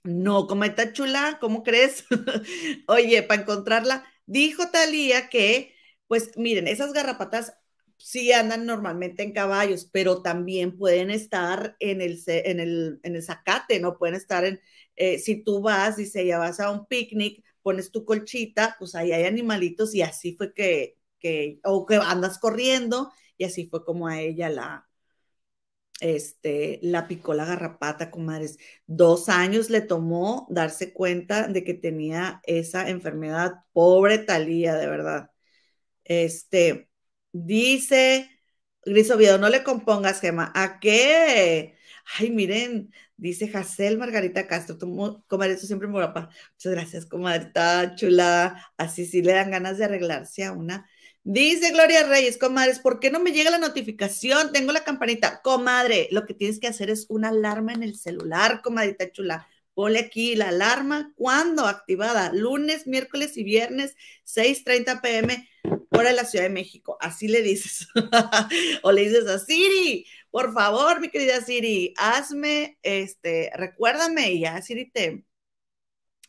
No, como está chula, ¿cómo crees? Oye, para encontrarla, dijo Talía que, pues miren, esas garrapatas sí andan normalmente en caballos, pero también pueden estar en el, en el, en el zacate, ¿no? Pueden estar en, eh, si tú vas, dice, ya vas a un picnic, pones tu colchita, pues ahí hay animalitos y así fue que, que, o que andas corriendo y así fue como a ella la, este, la picó la garrapata, comadres. Dos años le tomó darse cuenta de que tenía esa enfermedad. Pobre Talía, de verdad. Este, dice Gris Oviedo, no le compongas, Gema. ¿A qué? Ay, miren, Dice Jacel Margarita Castro, comadre, eso siempre muy guapa. Muchas gracias, comadre, chula. Así sí le dan ganas de arreglarse a una. Dice Gloria Reyes, comadres, ¿por qué no me llega la notificación? Tengo la campanita. Comadre, lo que tienes que hacer es una alarma en el celular, comadita chula. Ponle aquí la alarma. ¿Cuándo? Activada. Lunes, miércoles y viernes, 6:30 pm, hora de la Ciudad de México. Así le dices. o le dices a Siri, por favor, mi querida Siri, hazme, este, recuérdame y ya Siri te,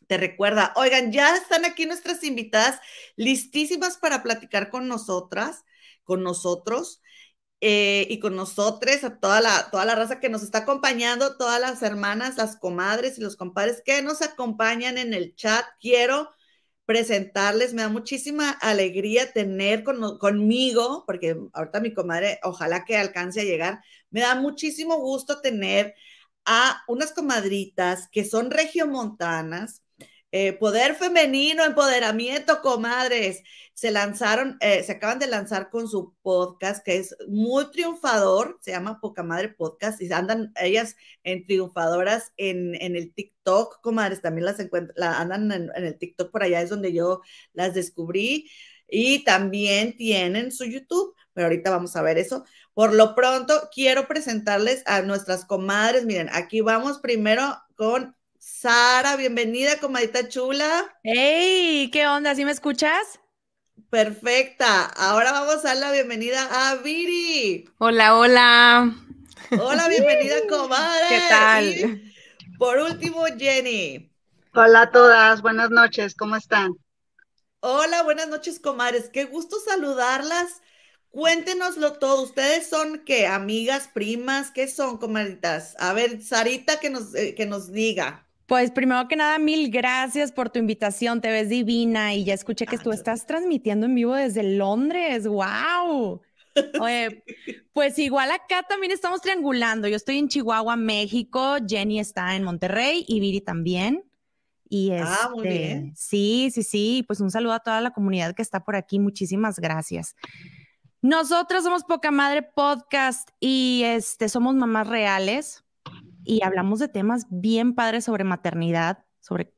te recuerda. Oigan, ya están aquí nuestras invitadas listísimas para platicar con nosotras, con nosotros. Eh, y con nosotros, a toda la, toda la raza que nos está acompañando, todas las hermanas, las comadres y los compadres que nos acompañan en el chat. Quiero presentarles, me da muchísima alegría tener conmigo, porque ahorita mi comadre, ojalá que alcance a llegar, me da muchísimo gusto tener a unas comadritas que son regiomontanas, eh, poder femenino, empoderamiento, comadres. Se lanzaron, eh, se acaban de lanzar con su podcast que es muy triunfador, se llama Poca Madre Podcast y andan ellas en triunfadoras en, el TikTok, comadres, también las encuentran, andan en, en, el TikTok por allá, es donde yo las descubrí y también tienen su YouTube, pero ahorita vamos a ver eso. Por lo pronto, quiero presentarles a nuestras comadres. Miren, aquí vamos primero con Sara, bienvenida, comadita chula. Hey, ¿qué onda? ¿Sí me escuchas? Perfecta. Ahora vamos a dar la bienvenida a Viri. Hola, hola. Hola, bienvenida, comadre. ¿Qué tal? por último, Jenny. Hola a todas, buenas noches, ¿cómo están? Hola, buenas noches, comadres. Qué gusto saludarlas. Cuéntenoslo todo. ¿Ustedes son qué? ¿Amigas, primas? ¿Qué son, comadritas? A ver, Sarita, que nos, eh, que nos diga. Pues primero que nada, mil gracias por tu invitación. Te ves divina y ya escuché que tú estás transmitiendo en vivo desde Londres. ¡Wow! Oye, pues igual acá también estamos triangulando. Yo estoy en Chihuahua, México. Jenny está en Monterrey y Viri también. Y ah, muy este, bien. Sí, sí, sí. Pues un saludo a toda la comunidad que está por aquí. Muchísimas gracias. Nosotros somos Poca Madre Podcast y este, somos mamás reales y hablamos de temas bien padres sobre maternidad, sobre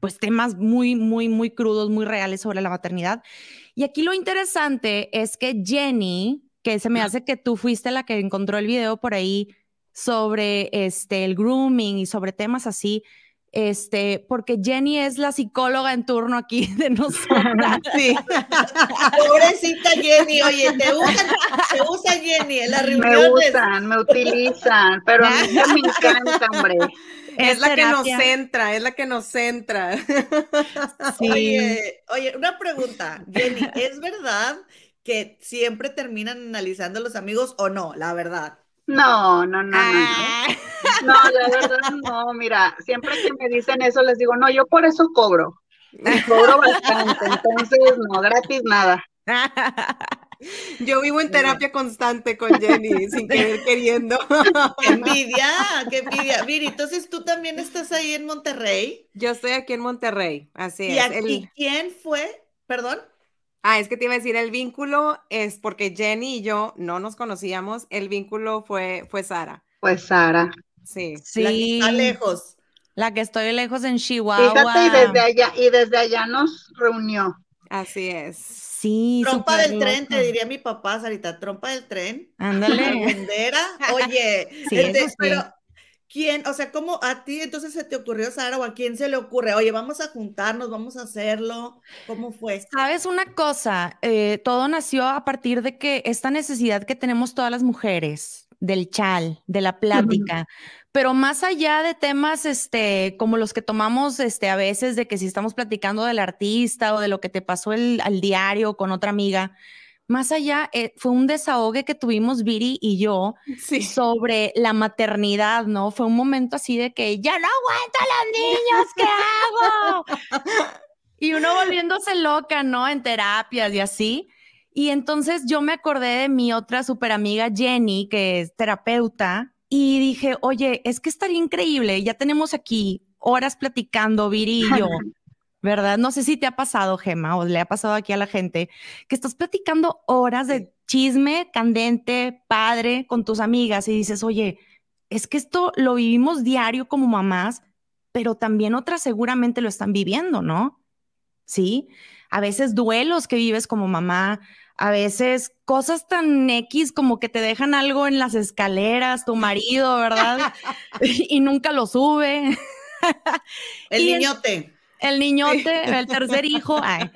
pues temas muy, muy, muy crudos, muy reales sobre la maternidad. Y aquí lo interesante es que Jenny, que se me hace que tú fuiste la que encontró el video por ahí sobre este, el grooming y sobre temas así, este, porque Jenny es la psicóloga en turno aquí de nosotras. Sí. Pobrecita Jenny, oye, te usan, te usa Jenny en las Me reuniones. usan, me utilizan, pero a mí me encanta, hombre. Es la que nos centra, es la que nos centra. Sí. Oye, oye, una pregunta, Jenny, ¿es verdad que siempre terminan analizando a los amigos o no? La verdad. No, no, no, no. Ah. No, No, la verdad no, mira, siempre que me dicen eso les digo, no, yo por eso cobro. Y cobro bastante, entonces no, gratis nada. Yo vivo en terapia constante con Jenny, sin querer queriendo. ¡Qué envidia! ¡Qué envidia! Miri, entonces tú también estás ahí en Monterrey. Yo estoy aquí en Monterrey, así ¿Y, es. aquí, El- quién fue? Perdón. Ah, es que te iba a decir, el vínculo es porque Jenny y yo no nos conocíamos, el vínculo fue, fue Sara. Pues Sara. Sí. La que Sí, está lejos. la que estoy lejos en Chihuahua. Fíjate, y desde allá, y desde allá nos reunió. Así es. Sí, Trompa del tren, te diría mi papá, Sarita, trompa del tren. Ándale. Bandera. Oye, Sí, este, eso sí. pero ¿quién? O sea, ¿cómo a ti entonces se te ocurrió, Sara, o a quién se le ocurre? Oye, vamos a juntarnos, vamos a hacerlo. ¿Cómo fue? Sabes una cosa, Eh, todo nació a partir de que esta necesidad que tenemos todas las mujeres del chal, de la plática, pero más allá de temas este, como los que tomamos este, a veces de que si estamos platicando del artista o de lo que te pasó el, al diario con otra amiga, más allá eh, fue un desahogue que tuvimos Viri y yo Sí. sobre la maternidad, ¿no? Fue un momento así de que ya no aguanto a los niños, ¿qué hago? Y uno volviéndose loca, ¿no? En terapias y así. Y entonces yo me acordé de mi otra super amiga Jenny, que es terapeuta, y dije, oye, es que estaría increíble, ya tenemos aquí horas platicando, Viri y yo, ¿verdad? No sé si te ha pasado, Gema, o le ha pasado aquí a la gente, que estás platicando horas de chisme candente, padre, con tus amigas y dices, oye, es que esto lo vivimos diario como mamás, pero también otras seguramente lo están viviendo, ¿no? Sí, a veces duelos que vives como mamá, a veces cosas tan X como que te dejan algo en las escaleras, tu marido, ¿verdad? y nunca lo sube. El Y niñote. El niñote, el tercer hijo. ay.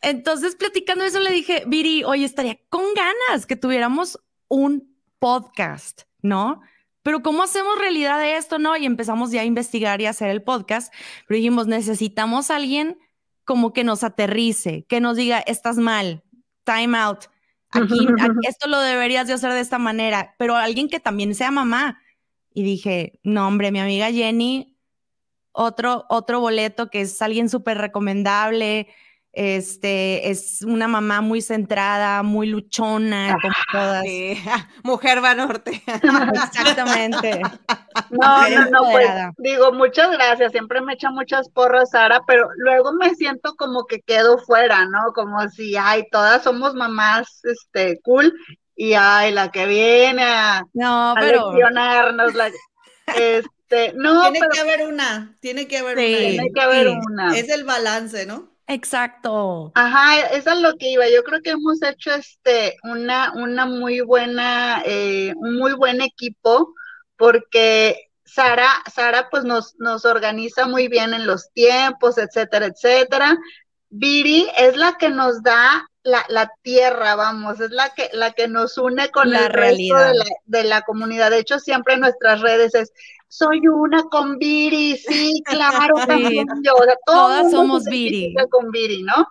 Entonces, platicando eso, le dije, Viri, oye, estaría con ganas que tuviéramos un podcast, ¿no? Pero ¿cómo hacemos realidad de esto, no? Y empezamos ya a investigar y a hacer el podcast. Pero dijimos, necesitamos a alguien como que nos aterrice, que nos diga, estás mal, time out. Aquí, aquí- esto lo deberías de hacer de esta manera, pero alguien que también sea mamá. Y dije, no, hombre, mi amiga Jenny, otro, otro boleto que es alguien súper recomendable, este, es una mamá muy centrada, muy luchona, como todas. Sí. Mujer va norte. Exactamente. No, Mujer no, no, pues digo, muchas gracias, siempre me echa muchas porras Sara, pero luego me siento como que quedo fuera, ¿no? Como si, ay, todas somos mamás, este, cool, y ay, la que viene a, No, a pero leccionarnos, la, este, no, Tiene pero que haber una, tiene que haber Sí. una. tiene que haber sí. una. Es el balance, ¿no? Exacto. Ajá, eso es lo que iba. Yo creo que hemos hecho este una, una muy buena, eh, un muy buen equipo, porque Sara, Sara pues nos, nos organiza muy bien en los tiempos, etcétera, etcétera. Viri es la que nos da la, la tierra, vamos, es la que, la que nos une con La el resto de realidad. la, de la comunidad. De hecho, siempre en nuestras redes es soy una con Viri, sí, claro, Sí. también yo. O sea, todo Todas somos Viri. con Viri, ¿no?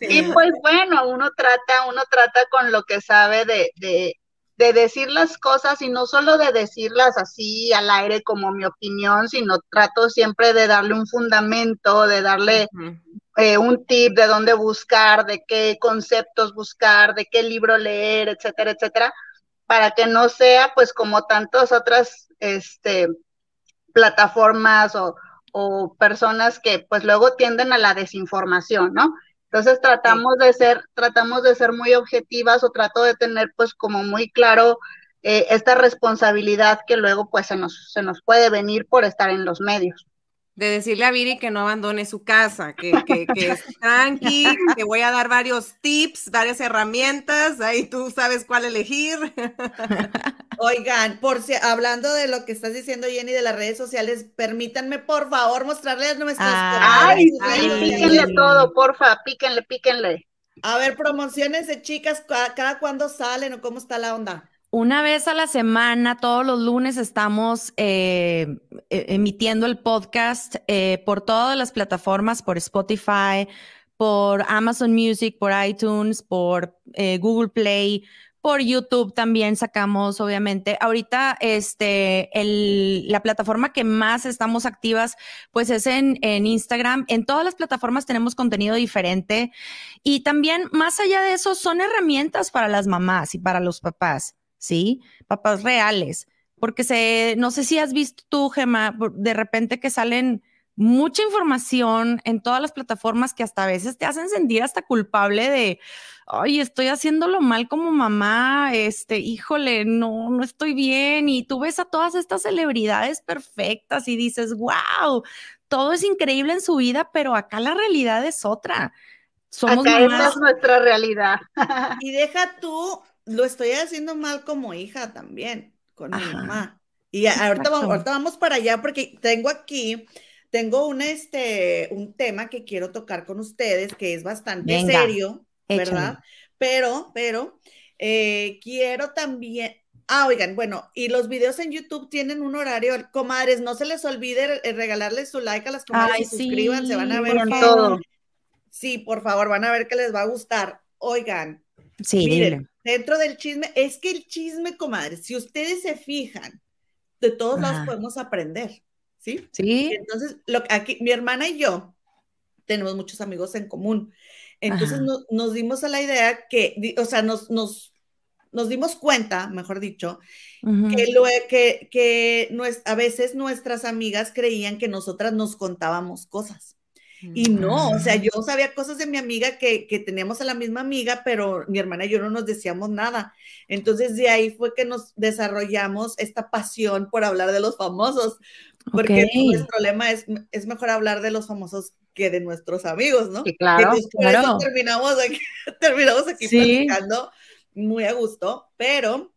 Y pues bueno, uno trata, uno trata con lo que sabe de, de, de decir las cosas y no solo de decirlas así al aire como mi opinión, sino trato siempre de darle un fundamento, de darle eh, un tip de dónde buscar, de qué conceptos buscar, de qué libro leer, etcétera, etcétera, para que no sea pues como tantas otras este, plataformas o, o personas que pues luego tienden a la desinformación, ¿no? Entonces tratamos de ser, tratamos de ser muy objetivas o trato de tener pues como muy claro eh, esta responsabilidad que luego pues se nos, se nos puede venir por estar en los medios. De decirle a Viri que no abandone su casa, que, que, que es tranqui, que voy a dar varios tips, varias herramientas, ahí tú sabes cuál elegir. Oigan, por si hablando de lo que estás diciendo, Jenny, de las redes sociales, permítanme por favor mostrarles nuestras Ay, sí, redes píquenle todo, porfa, píquenle, píquenle. A ver, promociones de chicas, ca- cada cuándo salen o cómo está la onda. Una vez a la semana, todos los lunes estamos eh, e- emitiendo el podcast eh, por todas las plataformas, por Spotify, por Amazon Music, por iTunes, por eh, Google Play, por YouTube también sacamos, obviamente. Ahorita, este, el- la plataforma que más estamos activas, pues es en, en Instagram. En todas las plataformas tenemos contenido diferente. Y también, más allá de eso, son herramientas para las mamás y para los papás, ¿sí? Papás reales. Porque se, no sé si has visto tú, Gemma, por- de repente que salen mucha información en todas las plataformas que hasta a veces te hacen sentir hasta culpable de, ay, estoy haciéndolo mal como mamá, este, híjole, no, no estoy bien. Y tú ves a todas estas celebridades perfectas y dices, wow, todo es increíble en su vida, pero acá la realidad es otra. Somos Acá mamás. es nuestra realidad. Y deja tú, lo estoy haciendo mal como hija también, con mi Ajá. mamá. Y ahorita, ahorita vamos para allá porque tengo aquí, tengo un, este, un tema que quiero tocar con ustedes que es bastante Venga, serio. ¿verdad? Pero, pero, eh, quiero también, ah, oigan, bueno, y los videos en YouTube tienen un horario, comadres, no se les olvide eh, regalarles su like a las comadres Ay, y suscríbanse, van a sí, ver todo. Sí, por favor, van a ver que les va a gustar. Oigan, Sí, Miren, dentro del chisme, es que el chisme, comadre, si ustedes se fijan, de todos lados podemos aprender, ¿sí? Sí, Entonces, lo, aquí, mi hermana y yo tenemos muchos amigos en común. Entonces, no- nos dimos a la idea que, o sea, nos, nos, nos dimos cuenta, mejor dicho, que, lo, que, que nues- a veces nuestras amigas creían que nosotras nos contábamos cosas. Y no, o sea, yo sabía cosas de mi amiga que, que teníamos a la misma amiga, pero mi hermana y yo no nos decíamos nada. Entonces de ahí fue que nos desarrollamos esta pasión por hablar de los famosos, porque Ok. nuestro lema es, es mejor hablar de los famosos que de nuestros amigos, ¿no? Sí, claro, entonces por eso claro. terminamos aquí, terminamos aquí Sí. platicando muy a gusto, pero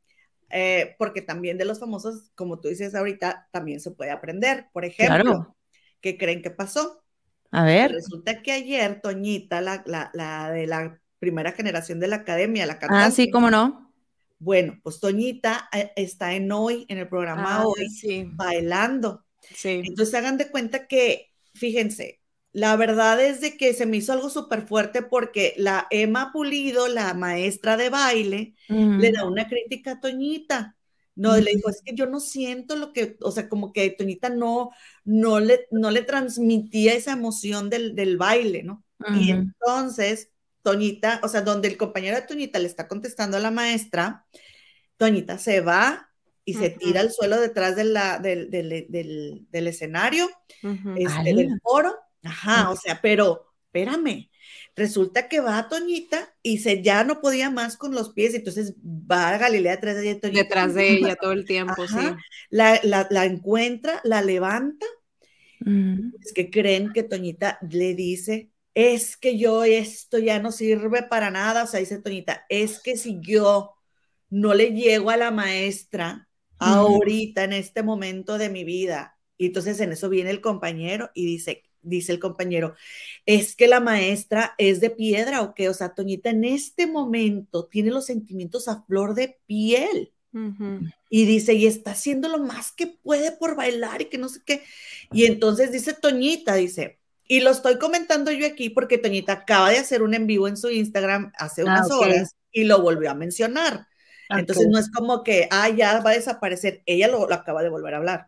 eh, porque también de los famosos, como tú dices ahorita, también se puede aprender. Por ejemplo, Claro. ¿qué creen que pasó? A ver. Resulta que ayer Toñita, la, la, la de la primera generación de la academia, la Ah, cantante, sí, cómo no. bueno, pues Toñita eh, está en hoy, en el programa Ah, hoy, sí, bailando. Sí. Entonces hagan de cuenta que, fíjense, la verdad es de que se me hizo algo súper fuerte porque la Emma Pulido, la maestra de baile, le da una crítica a Toñita. No, le dijo, es que yo no siento lo que, o sea, como que Toñita no, no le, no le transmitía esa emoción del, del baile, ¿no? Y entonces, Toñita, o sea, donde el compañero de Toñita le está contestando a la maestra, Toñita se va y se tira al suelo detrás de la, del, del- del- del escenario, este, Ala. del foro. Ajá, o sea, pero espérame. Resulta que va Toñita y se ya no podía más con los pies, entonces va a Galilea detrás de ella, Toñita, Detrás de ella todo el tiempo, sí. La, la- la encuentra, la levanta Ujú. es que creen que Toñita le dice, es que yo esto ya no sirve para nada, o sea, dice Toñita, es que si yo no le llego a la maestra. Ahorita en este momento de mi vida, y entonces en eso viene el compañero y dice, dice el compañero, es que la maestra es de piedra o qué, o sea, Toñita en este momento tiene los sentimientos a flor de piel. Y dice, y está haciendo lo más que puede por bailar y que no sé qué. Y entonces dice Toñita, dice, y lo estoy comentando yo aquí porque Toñita acaba de hacer un en vivo en su Instagram hace Ah, unas horas y lo volvió a mencionar. Entonces Ok. no es como que, ah, ya va a desaparecer. Ella lo, lo acaba de volver a hablar.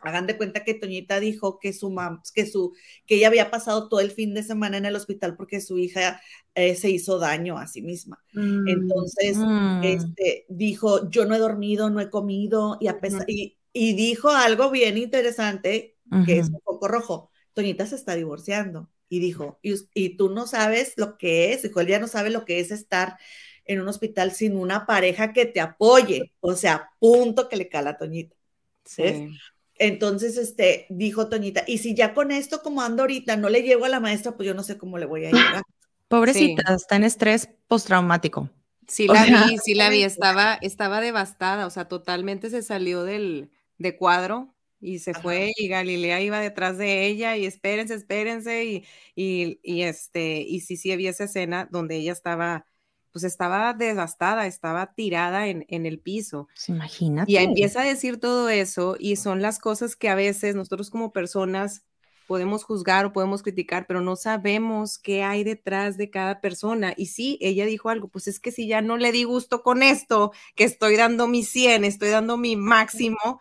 Hagan de cuenta que Toñita dijo que su mam, que su, que ella había pasado todo el fin de semana en el hospital porque su hija eh, se hizo daño a sí misma. Entonces, Mm. este, dijo, yo no he dormido, no he comido, y, a pesar, Ujú. y, y dijo algo bien interesante, que es un poco rojo, Toñita se está divorciando, y dijo, y tú no sabes lo que es, dijo, él ya no sabe lo que es estar en un hospital sin una pareja que te apoye, o sea, punto que le cala a Toñita. Sí. Entonces, este, dijo Toñita, y si ya con esto como ando ahorita no le llego a la maestra, pues yo no sé cómo le voy a llegar. Pobrecita, está en estrés postraumático. Sí O la sea, vi, sí la vi, estaba, estaba devastada, o sea, totalmente se salió del de cuadro y se Ajá. fue y Galilea iba detrás de ella y espérense, espérense y, y, y este, y sí, sí había esa escena donde ella estaba, pues estaba devastada, estaba tirada en, en el piso. Pues imagínate. Y empieza a decir todo eso y son las cosas que a veces nosotros como personas podemos juzgar o podemos criticar, pero no sabemos qué hay detrás de cada persona. Y sí, ella dijo algo, pues es que si ya no le di gusto con esto, que estoy dando mi 100, estoy dando mi máximo,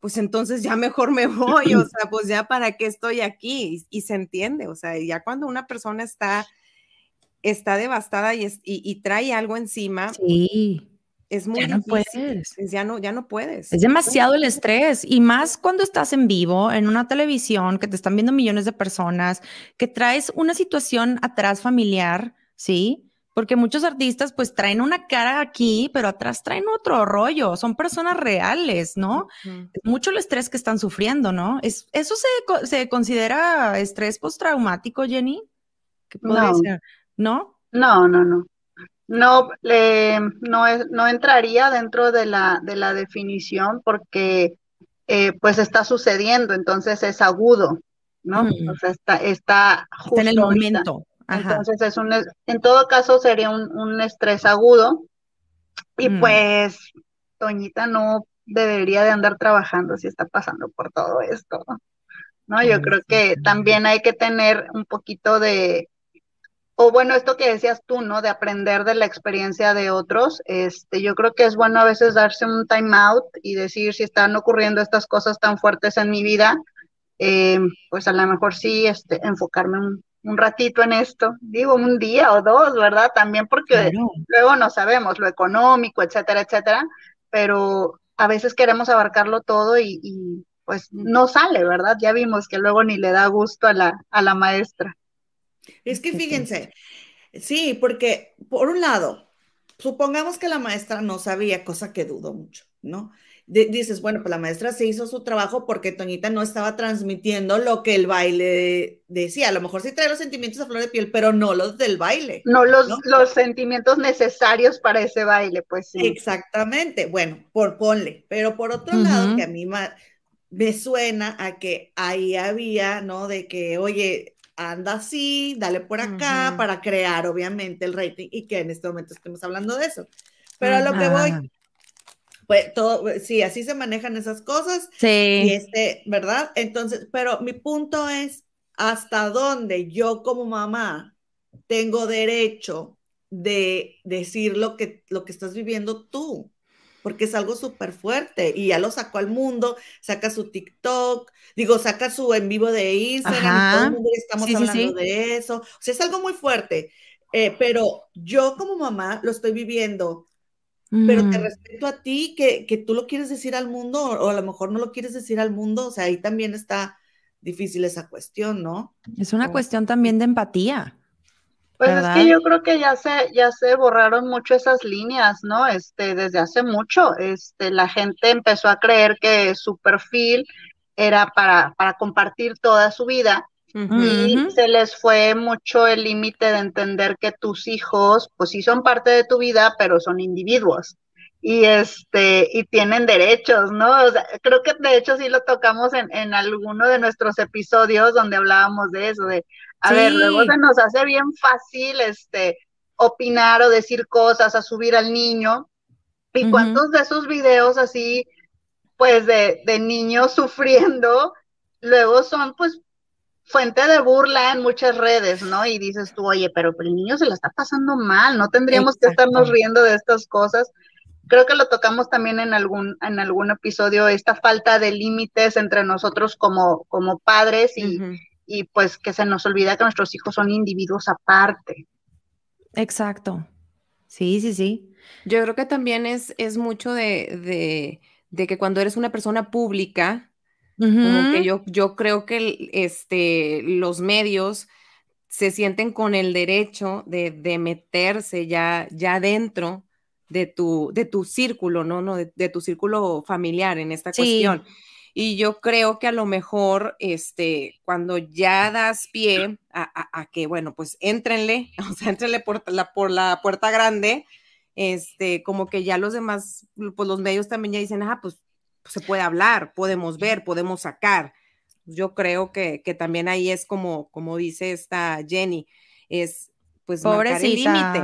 pues entonces ya mejor me voy, o sea, pues ya para qué estoy aquí. Y, y se entiende, o sea, ya cuando una persona está, está devastada y, es- y- y trae algo encima, Sí, es muy ya no difícil. puedes. Es- Ya no, ya no puedes. Es demasiado el estrés y más cuando estás en vivo, en una televisión, que te están viendo millones de personas, que traes una situación atrás familiar, ¿sí? Porque muchos artistas pues traen una cara aquí, pero atrás traen otro rollo, son personas reales, ¿no? Mucho el estrés que están sufriendo, ¿no? Es, ¿Eso se, se considera estrés postraumático, Jenny? ¿Qué podría No. ser? ¿No? No, no, no. No, le- no, es- no entraría dentro de la, de la definición porque eh, pues está sucediendo, entonces es agudo, ¿no? Mm. O sea, está, está Está en el justo momento. Ajá. Entonces es un, en todo caso sería un, un estrés agudo y Mm. pues Toñita no debería de andar trabajando si está pasando por todo esto, ¿no? Yo creo que también hay que tener un poquito de, o bueno, esto que decías tú, ¿no? De aprender de la experiencia de otros, este, yo creo que es bueno a veces darse un time out y decir si están ocurriendo estas cosas tan fuertes en mi vida, eh, pues a lo mejor sí, este, enfocarme un, un ratito en esto, digo un día o dos, ¿verdad? También porque luego no sabemos lo económico, etcétera, etcétera, pero a veces queremos abarcarlo todo y, y, pues no sale, ¿verdad? Ya vimos que luego ni le da gusto a la, a la maestra. Es que fíjense, sí, porque por un lado, supongamos que la maestra no sabía, cosa que dudo mucho, ¿no? Dices, bueno, pues la maestra se hizo su trabajo porque Toñita no estaba transmitiendo lo que el baile decía. A lo mejor sí trae los sentimientos a flor de piel, pero no los del baile. No los, ¿No? los sentimientos necesarios para ese baile, pues sí. Exactamente, bueno, por ponle, pero por otro lado, que a mí me suena a que ahí había, ¿no? De que, oye, anda así, dale por acá para crear, obviamente, el rating y que en este momento estemos hablando de eso. Pero a lo que voy, pues todo, sí, así se manejan esas cosas y sí. este, ¿verdad? Entonces, pero mi punto es hasta dónde yo como mamá tengo derecho de decir lo que, lo que estás viviendo tú, porque es algo súper fuerte y ya lo sacó al mundo, saca su TikTok, digo, saca su en vivo de Instagram, todo el mundo estamos Sí, hablando sí. de eso, o sea, es algo muy fuerte, eh, pero yo como mamá lo estoy viviendo pero te Mm. respeto a ti que, que tú lo quieres decir al mundo o, o a lo mejor no lo quieres decir al mundo, o sea, ahí también está difícil esa cuestión, ¿no? Es una Oh. cuestión también de empatía. Pues es que yo creo que ya se, ya se borraron mucho esas líneas, ¿no? Este, desde hace mucho, este, la gente empezó a creer que su perfil era para, para compartir toda su vida y se les fue mucho el límite de entender que tus hijos, pues sí son parte de tu vida, pero son individuos y este, y tienen derechos, ¿no? O sea, creo que de hecho sí lo tocamos en, en alguno de nuestros episodios donde hablábamos de eso, de, a ver, luego se nos hace bien fácil, este, opinar o decir cosas, a subir al niño, y cuántos de esos videos así, pues de, de niños sufriendo, luego son pues fuente de burla en muchas redes, ¿no? Y dices tú, oye, pero el niño se la está pasando mal, no tendríamos que estarnos riendo de estas cosas. Creo que lo tocamos también en algún, en algún episodio, esta falta de límites entre nosotros como, como padres y, y pues que se nos olvida que nuestros hijos son individuos aparte. Exacto. Sí, sí, sí. Yo creo que también es, es mucho de, de, de que cuando eres una persona pública, como que yo, yo creo que el- este, los medios se sienten con el derecho de, de meterse ya, ya dentro de tu, de tu círculo, ¿no? ¿no? De, de tu círculo familiar en esta Sí. cuestión. Y yo creo que a lo mejor, este, cuando ya das pie a, a- a que, bueno, pues éntrenle, o sea, éntrenle por la, por la puerta grande este, como que ya los demás, pues los medios también ya dicen, ah, pues, pues se puede hablar, podemos ver, podemos sacar. Yo creo que, que también ahí es como, como dice esta Jenny, es pues marcar el límite.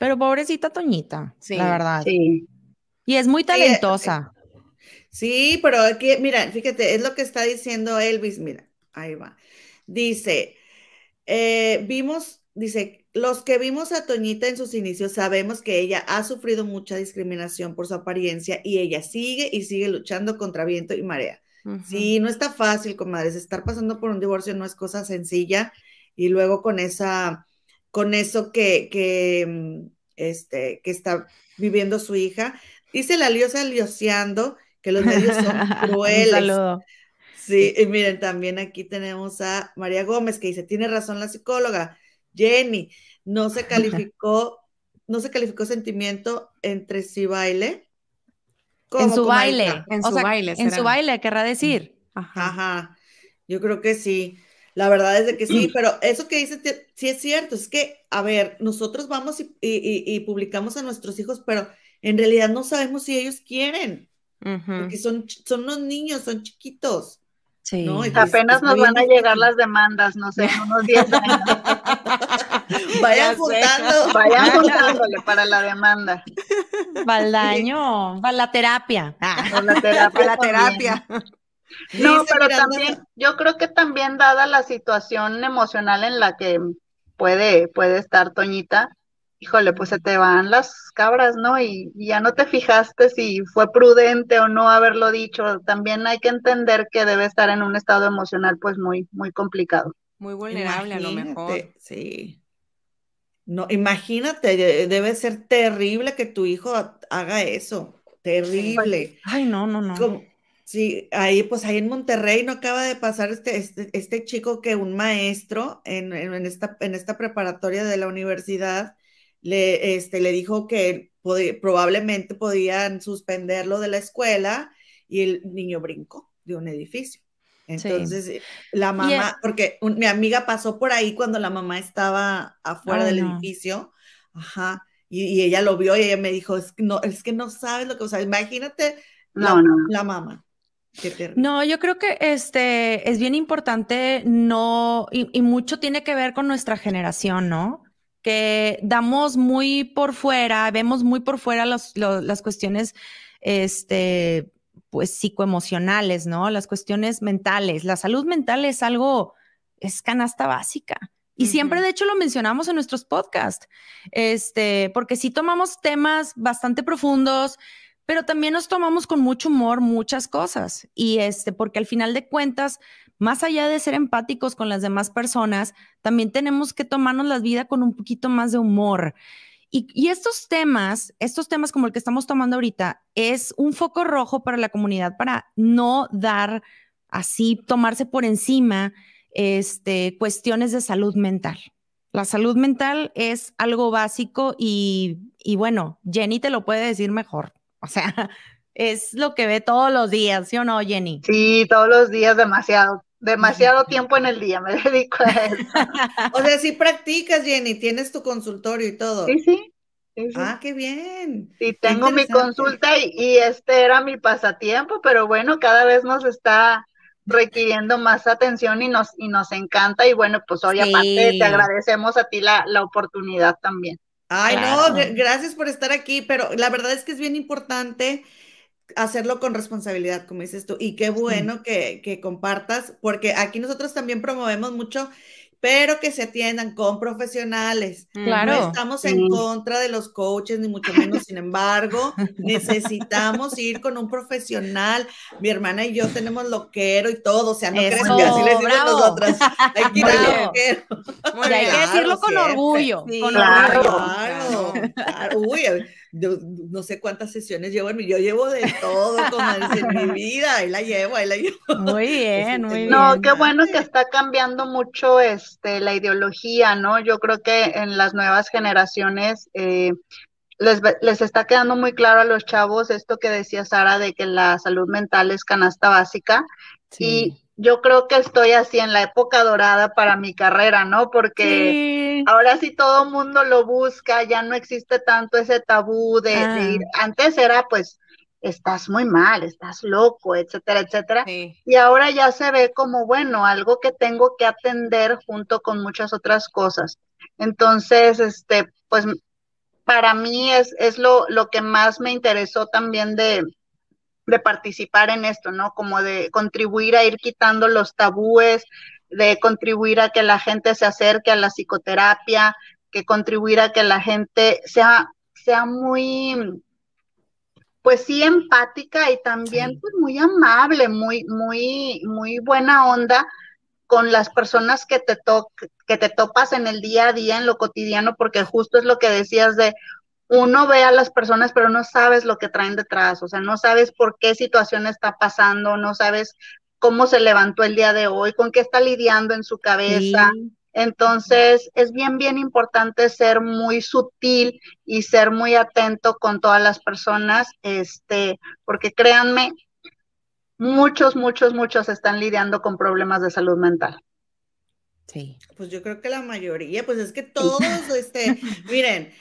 Pero pobrecita Toñita, Sí, la verdad. Sí. Y es muy talentosa. Sí, pero aquí, mira, fíjate, es lo que está diciendo Elvis, mira, ahí va. Dice, eh, vimos, dice, los que vimos a Toñita en sus inicios sabemos que ella ha sufrido mucha discriminación por su apariencia y ella sigue y sigue luchando contra viento y marea. Sí, no está fácil, comadres, estar pasando por un divorcio no es cosa sencilla y luego con esa, con eso que, que, mm, este, que está viviendo su hija. Dice la liosa lioseando que los medios son Un crueles. saludo. Sí, y miren, también aquí tenemos a María Gómez que dice, tiene razón la psicóloga. Jenny, no se calificó, no se calificó sentimiento entre sí baile. En ¿Cómo, su baile. En o su sea, baile, En su baile, querrá decir. Ajá. Ajá, yo creo que sí. La verdad es de que sí, pero eso que dice te- sí es cierto, es que, a ver, nosotros vamos y, y- y- y publicamos a nuestros hijos, pero en realidad no sabemos si ellos quieren, porque son, son los niños, son chiquitos. Sí. No, Apenas nos van a llegar las demandas, no sé, en unos 10 años. Vayan juntando. Vayan juntándole para la demanda. Baldaño, para la terapia. Ah. Con la terapia. Para la también. terapia. No, pero también, yo creo que también dada la situación emocional en la que puede, puede estar Toñita, híjole, pues se te van las cabras, ¿no? Y, y ya no te fijaste si fue prudente o no haberlo dicho. También hay que entender que debe estar en un estado emocional pues muy, muy complicado. Muy vulnerable a lo mejor. Sí. No, imagínate, de- debe ser terrible que tu hijo ha- haga eso. Terrible. Ay, no, no, no. Como- sí, ahí, pues ahí en Monterrey no acaba de pasar este, este, este chico que un maestro en, en- en esta, en esta preparatoria de la universidad le, este, le dijo que probablemente podían suspenderlo de la escuela y el niño brincó de un edificio. Entonces, eh, la mamá, porque un- mi amiga pasó por ahí cuando la mamá estaba afuera del no. edificio, ajá, y, y ella lo vio y ella me dijo, es que no, es que no sabes lo que, o sea, imagínate No, no. la mamá. No, yo creo que este es bien importante, no, y, y mucho tiene que ver con nuestra generación, ¿no? Que damos muy por fuera, vemos muy por fuera los- las cuestiones, este, pues psicoemocionales, ¿no? Las cuestiones mentales. La salud mental es algo, es canasta básica. Y siempre, de hecho, lo mencionamos en nuestros podcasts, este, porque sí tomamos temas bastante profundos, pero también nos tomamos con mucho humor muchas cosas. Y este, porque al final de cuentas, más allá de ser empáticos con las demás personas, también tenemos que tomarnos la vida con un poquito más de humor. Y, estos temas, estos temas como el que estamos tomando ahorita, es un foco rojo para la comunidad para no dar así, tomarse por encima este, cuestiones de salud mental. La salud mental es algo básico y bueno, Jenny te lo puede decir mejor. O sea, es lo que ve todos los días, ¿sí o no, Jenny? Sí, todos los días demasiado, demasiado tiempo en el día me dedico a eso. O sea, sí practicas, Jenny, tienes tu consultorio y todo. Sí, sí. sí, sí. Ah, qué bien. Sí, tengo mi consulta y, y este era mi pasatiempo, pero bueno, cada vez nos está requiriendo más atención y nos, y nos encanta y bueno, pues hoy aparte te agradecemos a ti la, la oportunidad también. Ay, Claro. no, gr- gracias por estar aquí, pero la verdad es que es bien importante hacerlo con responsabilidad, como dices tú, y qué bueno que, que compartas, porque aquí nosotros también promovemos mucho, pero que se atiendan con profesionales. Claro. No estamos en contra de los coaches, ni mucho menos, sin embargo, necesitamos ir con un profesional. Mi hermana y yo tenemos loquero y todo, o sea, no crees que así le decimos bravo. nosotras. Hay que ir al Bravo. loquero. Hay que decirlo con siempre. orgullo, Sí, con claro. orgullo. Claro, claro. Uy, yo no sé cuántas sesiones llevo en mi, yo llevo de todo, en mi vida, ahí la llevo, ahí la llevo. Muy bien, muy bien. No, qué bueno que está cambiando mucho este, la ideología, ¿no? Yo creo que en las nuevas generaciones eh, les, les está quedando muy claro a los chavos esto que decía Sara de que la salud mental es canasta básica. Sí. Y yo creo que estoy así en la época dorada para mi carrera, ¿no? Porque ahora sí todo el mundo lo busca, ya no existe tanto ese tabú de, ir. Ah. Antes era pues, estás muy mal, estás loco, etcétera, etcétera. Y ahora ya se ve como, bueno, algo que tengo que atender junto con muchas otras cosas. Entonces, este, pues para mí es, es lo, lo que más me interesó también de, de participar en esto, ¿no? Como de contribuir a ir quitando los tabúes, de contribuir a que la gente se acerque a la psicoterapia, que contribuir a que la gente sea, sea muy, pues sí, empática y también pues muy amable, muy, muy, muy buena onda con las personas que te, to que te topas en el día a día, en lo cotidiano, porque justo es lo que decías de, uno ve a las personas, pero no sabes lo que traen detrás, o sea, no sabes por qué situación está pasando, no sabes cómo se levantó el día de hoy, con qué está lidiando en su cabeza. Entonces, es bien, bien importante ser muy sutil y ser muy atento con todas las personas, este, porque créanme, muchos, muchos, muchos están lidiando con problemas de salud mental. Sí. Pues yo creo que la mayoría, pues es que todos, este, miren,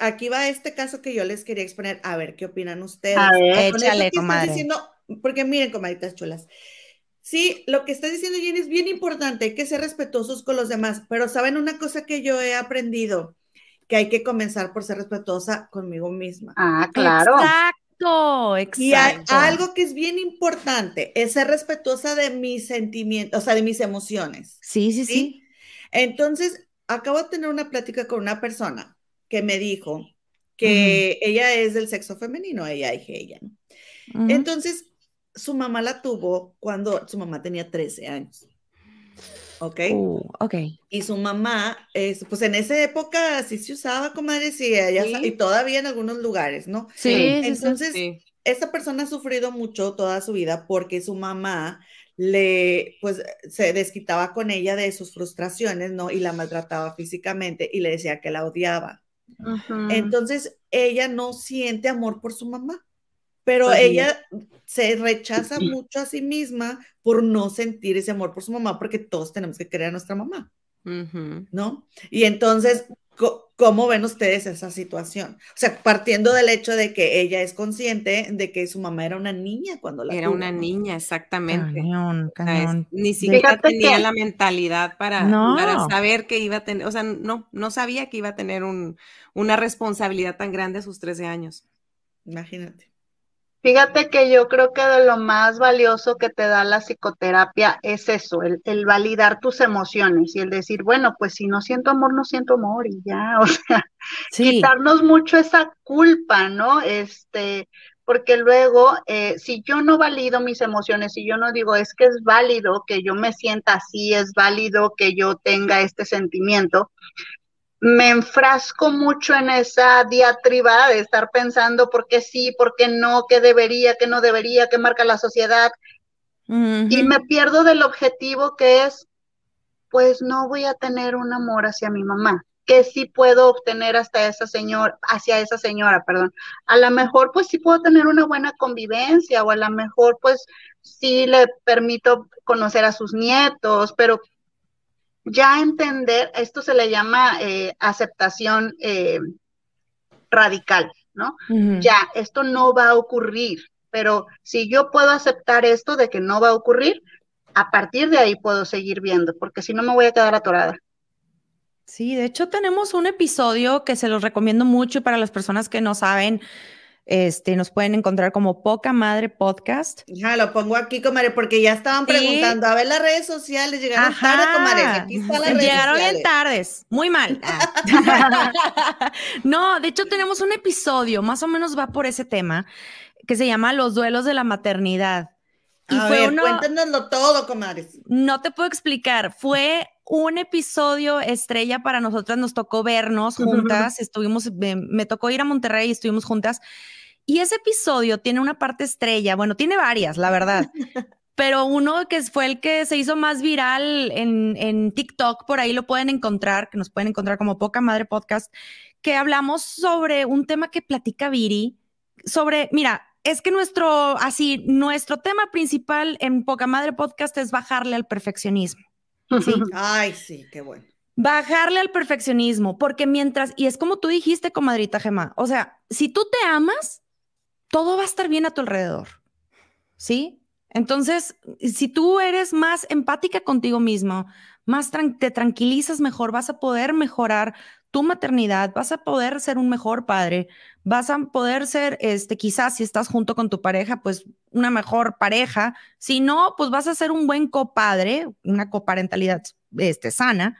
aquí va este caso que yo les quería exponer, a ver qué opinan ustedes. A ver, échale, comadre. Diciendo, porque miren, comadritas chulas, sí, lo que está diciendo Jenny es bien importante, hay que ser respetuosos con los demás, pero saben una cosa que yo he aprendido, que hay que comenzar por ser respetuosa conmigo misma. Ah, claro. Exacto, exacto. Y hay algo que es bien importante, es ser respetuosa de mis sentimientos, o sea, de mis emociones. Sí, sí, sí. Entonces, acabo de tener una plática con una persona que me dijo que ella es del sexo femenino, ella dije ella, ¿no? Entonces, su mamá la tuvo cuando su mamá tenía 13 años. ¿Ok? Uh, ok. Y su mamá, es, pues en esa época sí se usaba, comadre, sí, y todavía en algunos lugares, ¿no? Sí. Entonces, esta persona ha sufrido mucho toda su vida porque su mamá le, pues, se desquitaba con ella de sus frustraciones, ¿no? Y la maltrataba físicamente y le decía que la odiaba. Entonces, ella no siente amor por su mamá, pero ella se rechaza mucho a sí misma por no sentir ese amor por su mamá, porque todos tenemos que querer a nuestra mamá, ¿no? Y entonces, ¿Cómo ven ustedes esa situación? O sea, partiendo del hecho de que ella es consciente de que su mamá era una niña cuando la Era una niña, exactamente. ni siquiera tenía la mentalidad para, para, saber que iba a tener, o sea, no, no sabía que iba a tener un, una responsabilidad tan grande a sus 13 años. Imagínate. Fíjate que yo creo que de lo más valioso que te da la psicoterapia es eso, el, validar tus emociones y el decir, bueno, pues si no siento amor, no siento amor y ya, o sea, quitarnos mucho esa culpa, ¿no? Este, porque luego, eh, si yo no valido mis emociones, si yo no digo, es que es válido que yo me sienta así, es válido que yo tenga este sentimiento, me enfrasco mucho en esa diatriba de estar pensando por qué sí, por qué no, qué debería, qué no debería, qué marca la sociedad. Y me pierdo del objetivo que es, pues no voy a tener un amor hacia mi mamá, que sí puedo obtener hasta esa señora, hacia esa señora, perdón. A lo mejor pues sí puedo tener una buena convivencia o a lo mejor pues sí le permito conocer a sus nietos, pero ya entender, esto se le llama eh, aceptación eh, radical, ¿no? Ya, esto no va a ocurrir, pero si yo puedo aceptar esto de que no va a ocurrir, a partir de ahí puedo seguir viendo, porque si no me voy a quedar atorada. Sí, de hecho tenemos un episodio que se los recomiendo mucho para las personas que no saben, este, nos pueden encontrar como Poca Madre Podcast. Ya, lo pongo aquí, comadre, porque ya estaban preguntando, a ver las redes sociales, llegaron tarde, comadre, aquí está la Llegaron bien tardes, muy mal. No, de hecho tenemos un episodio, más o menos va por ese tema, que se llama Los duelos de la maternidad. Y a fue ver, cuéntanoslo todo, comadres. No te puedo explicar, fue un episodio estrella para nosotras, nos tocó vernos juntas, estuvimos, me, tocó ir a Monterrey y estuvimos juntas. Y ese episodio tiene una parte estrella, bueno, tiene varias, la verdad. pero uno que fue el que se hizo más viral en, en, TikTok, por ahí lo pueden encontrar, que nos pueden encontrar como Poca Madre Podcast, que hablamos sobre un tema que platica Viri, sobre, mira, es que nuestro, así, nuestro tema principal en Poca Madre Podcast es bajarle al perfeccionismo. ¿Sí? Ay, sí, qué bueno. Bajarle al perfeccionismo, porque mientras, y es como tú dijiste, comadrita Gema, o sea, si tú te amas, todo va a estar bien a tu alrededor, ¿sí? Entonces, si tú eres más empática contigo mismo, más te tranquilizas mejor, vas a poder mejorar tu maternidad, vas a poder ser un mejor padre, vas a poder ser, este, quizás si estás junto con tu pareja, pues una mejor pareja. Si no, pues vas a ser un buen copadre, una coparentalidad este, sana.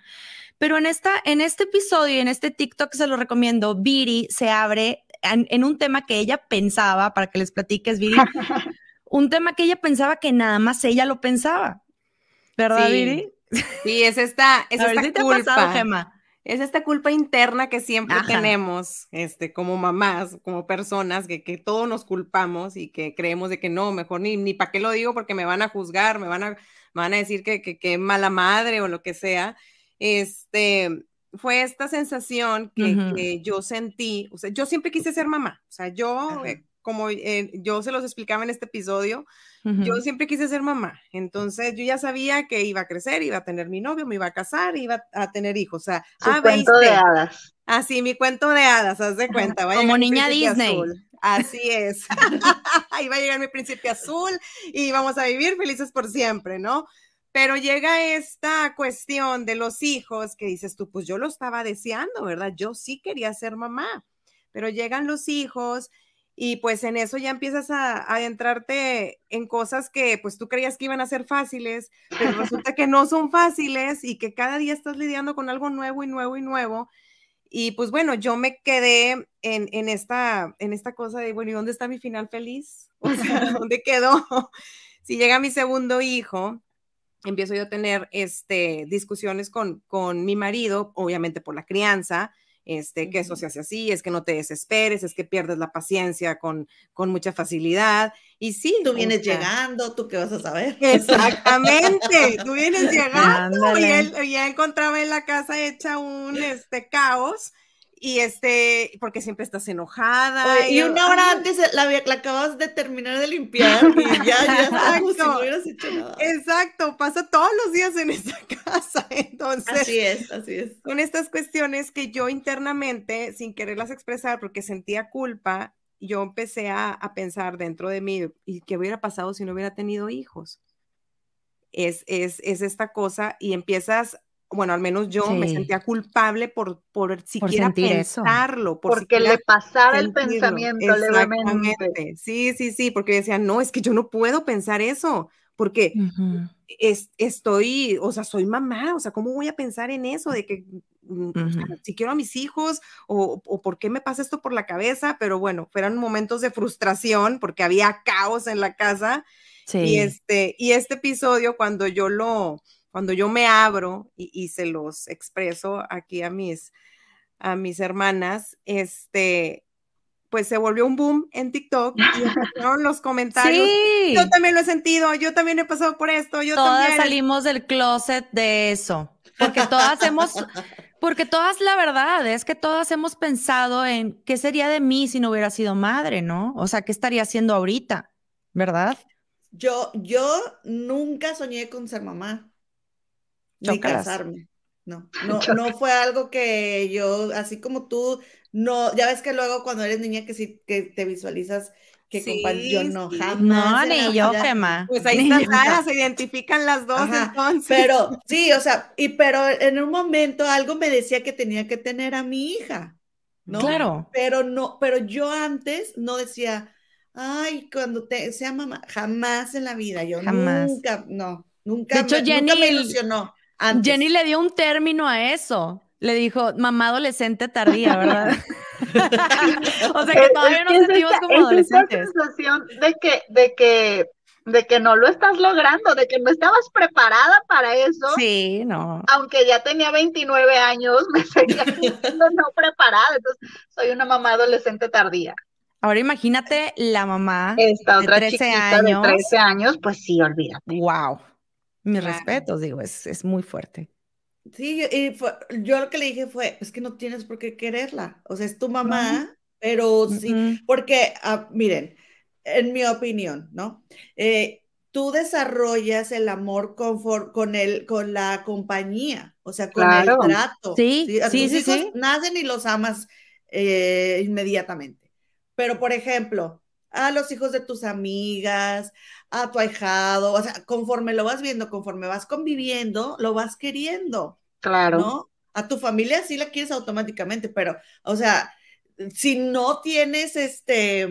Pero en, esta, en este episodio, en este TikTok se lo recomiendo, Viri se abre en, en un tema que ella pensaba, para que les platiques, Viri, un tema que ella pensaba que nada más ella lo pensaba. ¿Verdad, Sí. Viri? Sí, es esta, es A ver esta si te ha culpa. pasado, Gema. Es esta culpa interna que siempre Ajá. tenemos, este, como mamás, como personas, que, que todos nos culpamos y que creemos de que no, mejor ni, ni para qué lo digo porque me van a juzgar, me van a, me van a decir que, que, que mala madre o lo que sea. Este, fue esta sensación que, yo sentí, o sea, yo siempre quise ser mamá, o sea, yo, eh, como eh, yo se los explicaba en este episodio, yo siempre quise ser mamá, entonces yo ya sabía que iba a crecer, iba a tener mi novio, me iba a casar, iba a tener hijos, o sea, Su cuento de hadas. Así, mi cuento de hadas, haz de cuenta. va a Como niña Disney. azul. Así es. Va a llegar mi príncipe azul y vamos a vivir felices por siempre, ¿no? Pero llega esta cuestión de los hijos que dices tú, pues yo lo estaba deseando, ¿verdad? Yo sí quería ser mamá, pero llegan los hijos y pues en eso ya empiezas a, a adentrarte en cosas que pues tú creías que iban a ser fáciles, pero resulta que no son fáciles y que cada día estás lidiando con algo nuevo y nuevo y nuevo. Y pues bueno, yo me quedé en, en esta, en esta cosa de, bueno, ¿y dónde está mi final feliz? O sea, ¿dónde quedó? Si llega mi segundo hijo, empiezo yo a tener este, discusiones con, con mi marido, obviamente por la crianza, este, que eso se hace así, es que no te desesperes, es que pierdes la paciencia con, con mucha facilidad. Y sí, Tú o vienes sea, llegando, tú qué vas a saber. Exactamente, tú vienes llegando y él ya encontraba en la casa hecha un este caos y este porque siempre estás enojada Oye, y una hora antes la, la acabas de terminar de limpiar y ya, ya está como si no Exacto. hubieras hecho nada. Exacto, pasa todos los días en esta casa, entonces Así es, así es. con estas cuestiones que yo internamente, sin quererlas expresar porque sentía culpa, yo empecé a, a pensar dentro de mí, ¿y qué hubiera pasado si no hubiera tenido hijos? Es, es, es esta cosa y empiezas, bueno, al menos yo me sentía culpable por, por siquiera pensarlo, por Porque siquiera le pasaba el pensamiento levemente. Exactamente. Sí, sí, sí, porque decía, no, es que yo no puedo pensar eso, porque es, estoy, o sea, soy mamá, o sea, ¿cómo voy a pensar en eso de que mm, si quiero a mis hijos o, o por qué me pasa esto por la cabeza? Pero bueno, fueron momentos de frustración porque había caos en la casa Sí. y este, y este episodio cuando yo lo, cuando yo me abro y, y se los expreso aquí a mis, a mis hermanas, este, pues se volvió un boom en TikTok y empezaron los comentarios. Sí. Yo también lo he sentido, yo también he pasado por esto, yo todas también. salimos del closet de eso. Porque todas hemos, porque todas la verdad es que todas hemos pensado en qué sería de mí si no hubiera sido madre, ¿no? O sea, ¿qué estaría haciendo ahorita? ¿Verdad? Yo, yo nunca soñé con ser mamá, ni casarme. No, no, no fue algo que yo, así como tú, no, ya ves que luego cuando eres niña que sí, que te visualizas que Sí, compa- yo no, sí. jamás. No, ni yo. Gemma. Pues ahí Ni está yo. Sara, se identifican las dos Ajá, entonces. Pero sí, o sea, y pero en un momento algo me decía que tenía que tener a mi hija, ¿no? Claro. Pero no, pero yo antes no decía, ay, cuando te, sea mamá, jamás en la vida, yo Jamás. nunca, no, nunca, De hecho, me, nunca me Jenny- ilusionó. Antes. Jenny le dio un término a eso. Le dijo mamá adolescente tardía, ¿verdad? o sea que todavía es nos es sentimos esa- como es esa adolescentes. sensación de que, de que, de que no lo estás logrando, de que no estabas preparada para eso, Sí, no. aunque ya tenía 29 años, me seguía sintiendo no preparada, entonces soy una mamá adolescente tardía. Ahora imagínate la mamá. Esta De otra 13 chiquita años. de 13 años, pues sí, olvídate. Wow. Mis Claro. respetos, digo, es, es muy fuerte. Sí, y fue- yo lo que le dije fue, es que no tienes por qué quererla, o sea, es tu mamá, pero sí, Mm, porque, ah, miren, en mi opinión, ¿no? Eh, tú desarrollas el amor con, con, el, con la compañía, o sea, con el trato. Sí, sí, sí, tus hijos nacen y los amas eh, inmediatamente. Pero, por ejemplo, a los hijos de tus amigas, a tu ahijado, o sea, conforme lo vas viendo, conforme vas conviviendo, lo vas queriendo. Claro. ¿No? A tu familia sí la quieres automáticamente, pero, o sea, si no tienes este,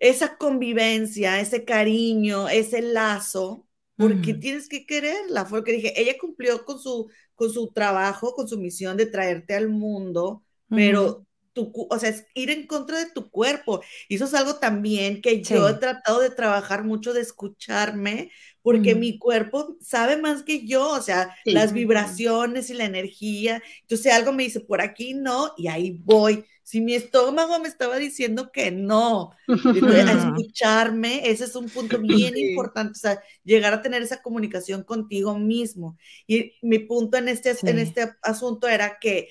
esa convivencia, ese cariño, ese lazo, porque tienes que quererla. Fue lo que dije, ella cumplió con su, con su trabajo, con su misión de traerte al mundo, pero o sea, es ir en contra de tu cuerpo. Y eso es algo también que yo he tratado de trabajar mucho, de escucharme, porque mi cuerpo sabe más que yo, o sea, las vibraciones y la energía. Entonces algo me dice, por aquí no, y ahí voy. Si mi estómago me estaba diciendo que no, a escucharme, ese es un punto bien importante, o sea, llegar a tener esa comunicación contigo mismo. Y mi punto en este, en este asunto era que,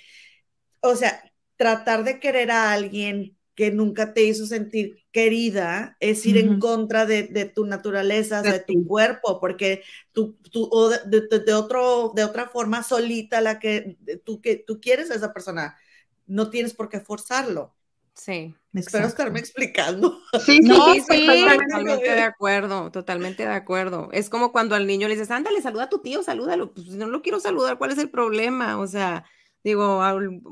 o sea, tratar de querer a alguien que nunca te hizo sentir querida es ir en contra de, tu naturaleza, de, tu cuerpo, porque tú, tú o de, otro, de otra forma solita la que tú, que tú quieres a esa persona, no tienes por qué forzarlo. Sí. Espero estarme explicando. Sí, no, sí, totalmente de acuerdo, totalmente de acuerdo. Es como cuando al niño le dices, ándale, saluda a tu tío, salúdalo. Pues no lo quiero saludar, ¿cuál es el problema? O sea, digo,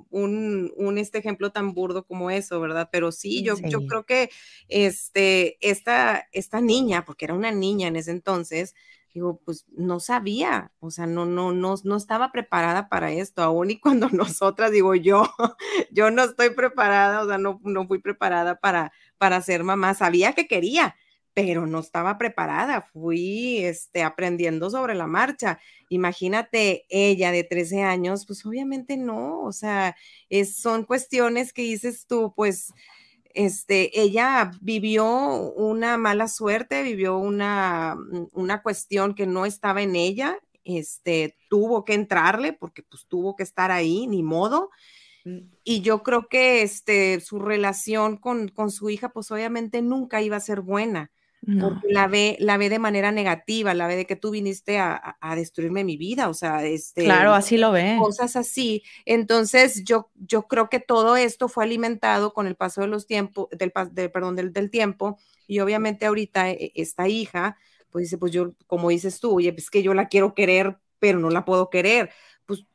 un, un, este ejemplo tan burdo como eso, ¿verdad? Pero sí, yo, yo creo que este, esta, esta niña, porque era una niña en ese entonces, digo, pues no sabía, o sea, no, no, no, no estaba preparada para esto, aún y cuando nosotras, digo, yo, yo no estoy preparada, o sea, no, no fui preparada para, para ser mamá, sabía que quería, pero no estaba preparada, fui este, aprendiendo sobre la marcha. Imagínate ella de 13 años, pues obviamente no, o sea, es, son cuestiones que dices tú, pues, este, ella vivió una mala suerte, vivió una, mm, una cuestión que no estaba en ella, este, tuvo que entrarle porque pues tuvo que estar ahí, ni modo. Mm. Y yo creo que este, su relación con, con su hija, pues obviamente nunca iba a ser buena porque la ve, la ve de manera negativa, la ve de que tú viniste a, destruirme mi vida, o sea, este, claro, así lo ve. Cosas así. Entonces, yo, yo creo que todo esto fue alimentado con el paso de los tiempos, del, perdón, del, del, tiempo, y obviamente ahorita e, esta hija, pues dice, pues yo, como dices tú, oye, pues que yo la quiero querer, pero no la puedo querer. Pues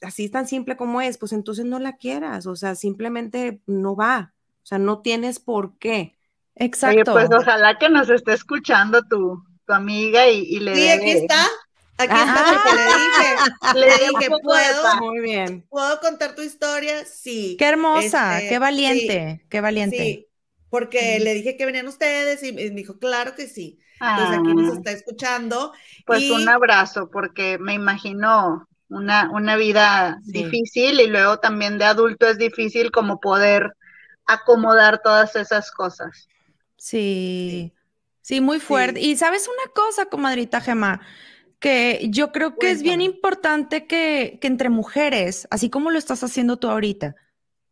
así tan simple como es, pues entonces no la quieras, o sea, simplemente no va, o sea, no tienes por qué. Exacto. pues ojalá que nos esté escuchando tu, tu amiga y, le Sí, aquí está. Aquí está porque le dije, le dije, ¿puedo? Muy bien. ¿Puedo contar tu historia? Sí. Qué hermosa, este, qué valiente, qué valiente. Sí, porque le dije que venían ustedes y me dijo, claro que sí. Entonces aquí nos ah. está escuchando. Pues un abrazo, porque me imagino una, una vida difícil y luego también de adulto es difícil como poder acomodar todas esas cosas. Sí, sí, muy fuerte. Y sabes una cosa, comadrita Gema, que yo creo que es bien importante que, que entre mujeres, así como lo estás haciendo tú ahorita,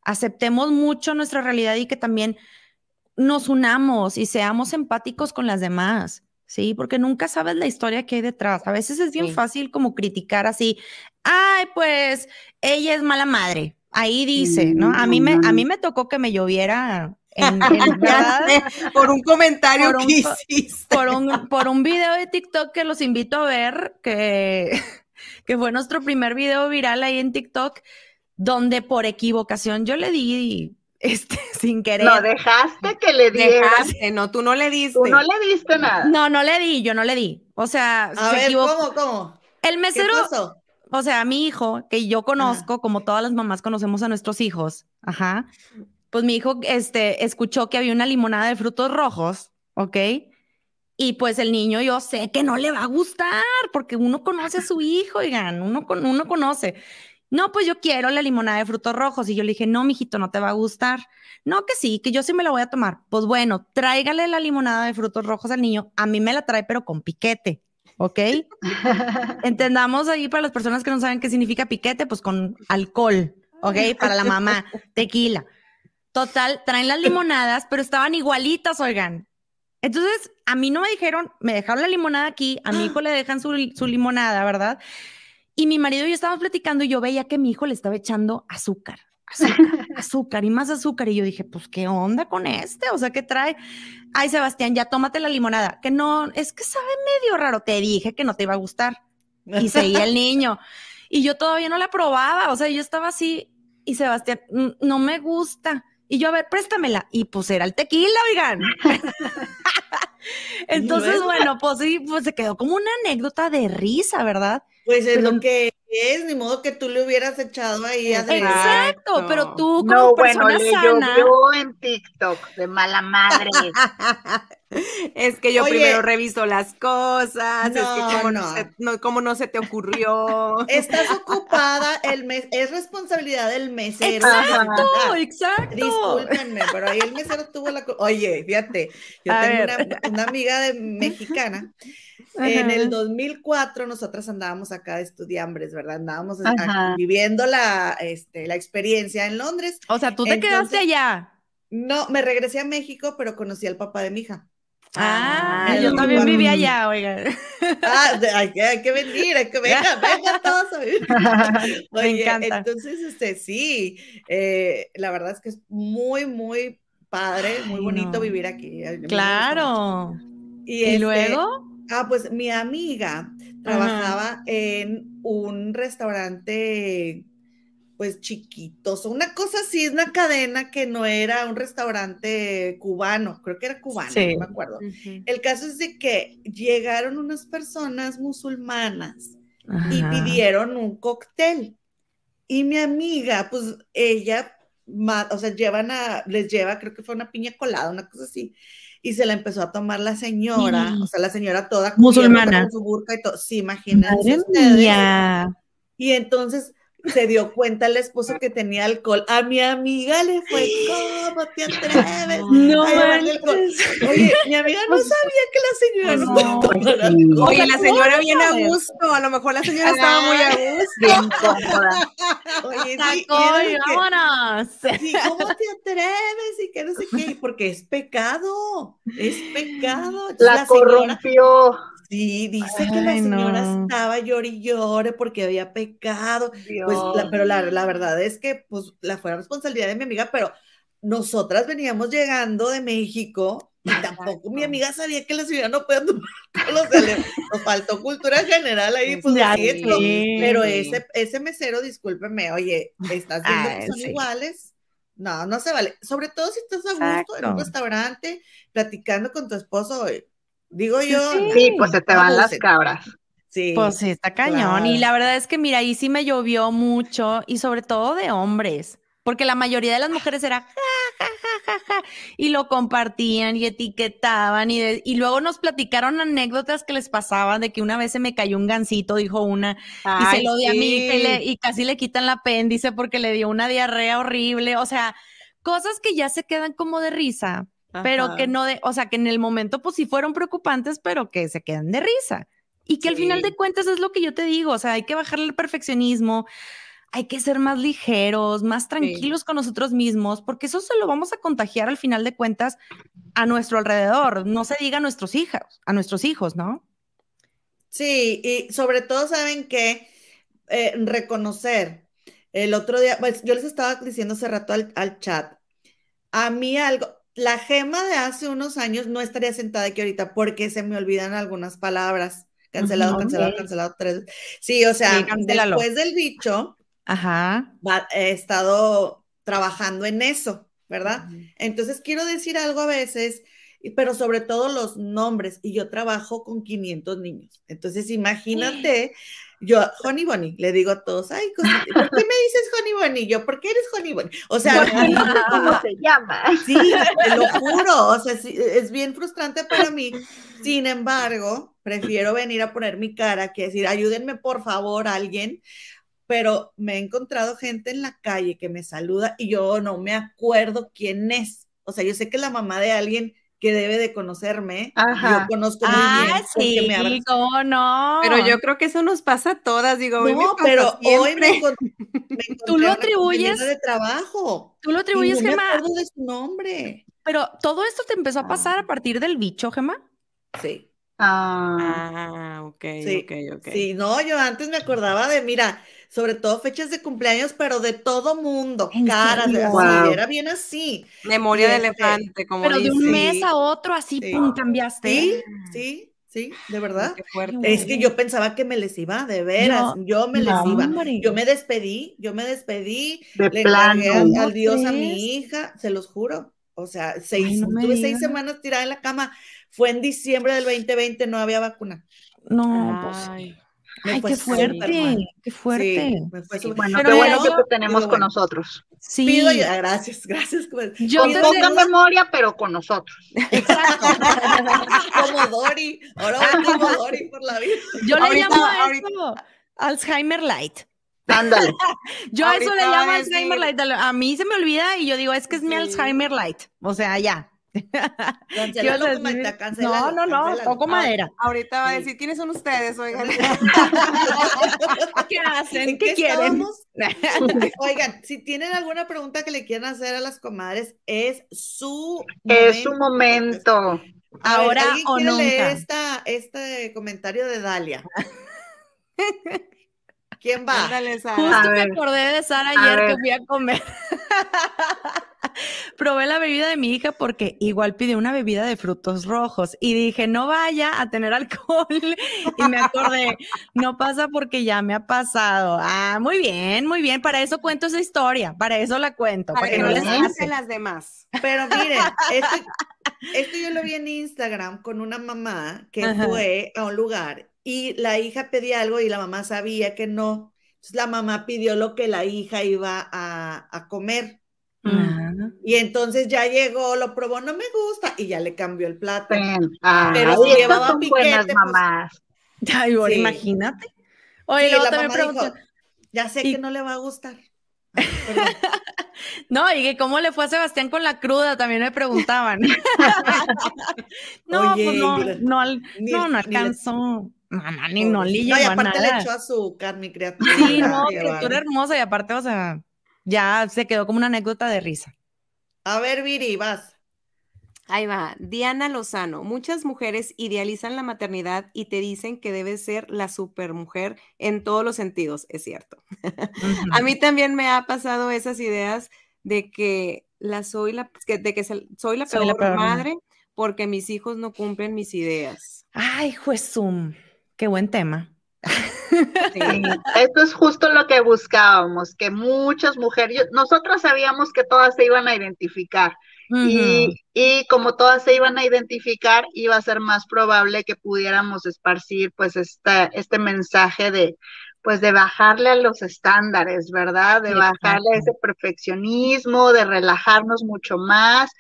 aceptemos mucho nuestra realidad y que también nos unamos y seamos empáticos con las demás. Sí, porque nunca sabes la historia que hay detrás. A veces es bien fácil como criticar así, ay, pues ella es mala madre. Ahí dice, ¿no? A mí me, a mí me tocó que me lloviera por un comentario que hiciste. Por un, por un video de TikTok que los invito a ver, que, que fue nuestro primer video viral ahí en TikTok, donde por equivocación yo le di este, sin querer. No, dejaste que le dieras. Dejaste, no, tú no le diste. Tú no le diste nada. No, no le di, yo no le di. O sea, a ver, ¿cómo, cómo? El mesero, o sea, mi hijo, que yo conozco, como todas las mamás conocemos a nuestros hijos, ajá, pues mi hijo este, escuchó que había una limonada de frutos rojos, ¿ok? Y pues el niño yo sé que no le va a gustar porque uno conoce a su hijo, oigan, uno, uno conoce. No, pues yo quiero la limonada de frutos rojos. Y yo le dije, no, mijito, no te va a gustar. No, que sí, que yo sí me la voy a tomar. Pues bueno, tráigale la limonada de frutos rojos al niño. A mí me la trae, pero con piquete. ¿Ok? Entendamos ahí para las personas que no saben qué significa piquete, pues con alcohol. ¿Ok? Para la mamá, tequila. Total, traen las limonadas, pero estaban igualitas, oigan. Entonces, a mí no me dijeron, me dejaron la limonada aquí, a mi hijo le dejan su, su limonada, ¿verdad? Y mi marido y yo estábamos platicando y yo veía que mi hijo le estaba echando azúcar, azúcar, azúcar y más azúcar. Y yo dije, pues, ¿qué onda con este? O sea, ¿qué trae? Ay, Sebastián, ya tómate la limonada. Que no, es que sabe medio raro. Te dije que no te iba a gustar. Y seguía el niño. Y yo todavía no la probaba. O sea, yo estaba así y Sebastián, "Mm, no me gusta. Y yo, a ver, préstamela. Y pues era el tequila, oigan. Entonces, bueno, pues sí, pues se quedó como una anécdota de risa, ¿verdad? Pues es Pero- lo que es, ni modo que tú le hubieras echado ahí a Exacto, pero tú como No, bueno, persona le sana. llovió en TikTok de mala madre. Es que yo Oye. primero reviso las cosas, es que No, como no, no. se, no- cómo no se te ocurrió. Estás ocupada, el mes, es responsabilidad del mesero. Exacto, Ah, exacto. Discúlpenme, pero ahí el mesero tuvo la... Oye, fíjate, yo A tengo una, una amiga de mexicana. En Ajá. el 2004 nosotras andábamos acá de estudiambres, ¿verdad? Andábamos viviendo la, este, la experiencia en Londres. O sea, tú te quedaste allá. No, me regresé a México, pero conocí al papá de mi hija. Ah, en el yo también 2004. vivía allá, oiga. Ah, hay que, hay que venir, hay que vengan, vengan todos a vivir. Me Oye, encanta. entonces, este, sí, eh, la verdad es que es muy, muy padre, muy Ay, bonito no. vivir aquí. me Claro. ¿Y este, luego? Ah, pues mi amiga trabajaba en un restaurante, pues chiquitos, una cosa así, una cadena que no era un restaurante cubano, creo que era cubano, Sí. no me acuerdo. El caso es de que llegaron unas personas musulmanas y pidieron un cóctel. Y mi amiga, pues ella, o sea, llevan a, les lleva, creo que fue una piña colada, una cosa así. Y se la empezó a tomar la señora, Sí. o sea, la señora toda Musulmana. con su burka y todo. Sí, imagínense ustedes. mía. Y entonces se dio cuenta el esposo que tenía alcohol. A mi amiga le fue, ¿cómo te atreves? No a llevarle alcohol?" manches. Oye, mi amiga no sabía que la señora no, podía No, tomar sí. alcohol. Oye, la ¿cómo señora bien a gusto, a lo mejor la señora estaba muy a gusto. Bien cómoda. Oye, sí, que- vámonos. Sí, ¿cómo te atreves? Y que no sé qué, porque es pecado, es pecado. La señora, corrompió. Sí, dice que la Ay, señora no. estaba llore y llore porque había pecado. Pues, la- pero la, la verdad es que, pues, la fue responsabilidad de mi amiga, pero nosotras veníamos llegando de México y tampoco mi amiga sabía que la señora no podía tomar le, nos faltó cultura general ahí, pues, Ya es, pero- ese, ese mesero, discúlpeme, oye, ¿estás viendo Ay, que son sí. iguales? No, no se vale. Sobre todo si estás a gusto en Exacto. un restaurante, platicando con tu esposo, oye, digo yo. Sí. pues se te van las cabras. Sí. Pues sí, está cañón. Y la verdad es que, mira, ahí sí me llovió mucho y sobre todo de hombres, porque la mayoría de las mujeres era ja, ja, ja, ja, ja, y lo compartían y etiquetaban y, de- y luego nos platicaron anécdotas que les pasaban de que una vez se me cayó un gancito, dijo una, y se lo di a mi hija y, le- y casi le quitan el apéndice porque le dio una diarrea horrible. O sea, cosas que ya se quedan como de risa, pero que no de, o sea, que en el momento pues sí fueron preocupantes, pero que se quedan de risa. Y que al final de cuentas es lo que yo te digo, o sea, hay que bajarle el perfeccionismo, hay que ser más ligeros, más tranquilos con nosotros mismos, porque eso se lo vamos a contagiar al final de cuentas a nuestro alrededor, no se diga a nuestros hijos, a nuestros hijos, ¿no? Sí, y sobre todo saben que eh, reconocer. El otro día, pues yo les estaba diciendo hace rato al, al chat, a mí algo, la gema de hace unos años no estaría sentada aquí ahorita porque se me olvidan algunas palabras. Cancelado, cancelado, cancelado tres. Sí, o sea, Sí, después del bicho, Ajá. he estado trabajando en eso, ¿verdad? Entonces quiero decir algo a veces, pero sobre todo los nombres, y yo trabajo con 500 niños. Entonces imagínate, yo, Honey Bunny, le digo a todos, ay, ¿por qué me dices Honey Bunny? Yo, ¿por qué eres Honey Bunny? O sea, no sé cómo se llama. Sí, te lo juro, o sea, sí, es bien frustrante para mí. Sin embargo, prefiero venir a poner mi cara que decir, ayúdenme por favor alguien, pero me he encontrado gente en la calle que me saluda y yo no me acuerdo quién es. O sea, yo sé que la mamá de alguien que debe de conocerme, Ajá. yo conozco muy Ah, bien porque sí, cómo no. Pero yo creo que eso nos pasa a todas, digo, No, pero hoy me, me encontré ¿Tú lo atribuyes? de trabajo tú lo y atribuyes, no me Gemma, acuerdo de su nombre. Pero todo esto te empezó a pasar a partir del bicho, Gemma. Sí, Ah, Ah, ok, sí, ok, ok. sí, no, yo antes me acordaba de, mira, sobre todo fechas de cumpleaños, pero de todo mundo, ¿En caras, de serio? así, Wow. era bien así. Memoria Y de este, elefante, como Pero de un mes a otro, así, Sí. pum, cambiaste. Sí, sí, sí, de verdad. Qué fuerte. Es que yo pensaba que me les iba, de veras, yo, me les no, iba. hombre. Yo me despedí, yo me despedí, de le plano. encargué al, al ¿Cómo Dios a mi hija, se los juro. O sea, seis, no me tuve seis semanas tirada en la cama. Fue en diciembre del 2020, no había vacuna. No, pues. Ay, Me Ay, fue qué fuerte, qué fuerte. Sí, me fue Sí. súper- Bueno, Pero qué bueno que te tenemos con bueno. nosotros. Sí, Pido ya, gracias, gracias. pues. Yo Con poca memoria, pero con nosotros. exacto. Como Dory, ahora voy como Dory por la vida. Yo le Ahorita- llamo a ahorita- eso Alzheimer Light. Ándale. Yo a eso le llamo a Alzheimer Light. A mí se me olvida y yo digo, es que es mi. Alzheimer Light. O sea, ya. Cancélalo, ¿Qué vas a comadre, decir? cancélalo, No, no, no, cancélalo. toco madera. ahorita va a decir, ¿quiénes son ustedes? Oigan. ¿Qué hacen? ¿En ¿Qué, qué quieren? Oigan, si tienen alguna pregunta que le quieran hacer a las comadres, es su Es su momento. A ver, Ahora ¿alguien o quiere leer nunca. esta, este comentario de Dalia? ¿Quién va? Ándale, Sara. Justo A me ver. acordé de Sara ayer que ver. fui a comer. Probé la bebida de mi hija porque igual pidió una bebida de frutos rojos y dije, no vaya a tener alcohol. Y me acordé, no pasa porque ya me ha pasado. Ah, muy bien, muy bien. Para eso cuento esa historia, para eso la cuento, para, Para que no les pasen las demás. Pero miren, esto, esto yo lo vi en Instagram con una mamá que Ajá. fue a un lugar y la hija pedía algo y la mamá sabía que no. Entonces la mamá pidió lo que la hija iba a, a comer. Y entonces ya llegó, lo probó, no me gusta, y ya le cambió el plato. Pero si llevaba piquete, pues, mamás. Ay, Sí. imagínate. Oye, Sí, luego la también dijo, pregunté, ya sé y- que no le va a gustar. Ay, no, y que cómo le fue a Sebastián con la cruda, también me preguntaban. no, Oye, pues no, no, al- ni- no, no ni le- alcanzó. Mamá, ni no le No, y aparte le echó azúcar, mi criatura. Sí, no, criatura hermosa y aparte, o sea, ya se quedó como una anécdota de risa. A ver, Viri, vas. Ahí va, Diana Lozano. Muchas mujeres idealizan la maternidad y te dicen que debes ser la supermujer en todos los sentidos, es cierto. A mí también me ha pasado esas ideas de que la soy la que- de que soy la Soy peor la peor madre. madre porque mis hijos no cumplen mis ideas. Ay, juezum, qué buen tema. Sí. Esto es justo lo que buscábamos, que muchas mujeres, yo- nosotros sabíamos que todas se iban a identificar y, y como todas se iban a identificar, iba a ser más probable que pudiéramos esparcir pues esta, este mensaje de pues de bajarle a los estándares, ¿verdad? De bajarle a ese perfeccionismo, de relajarnos mucho más.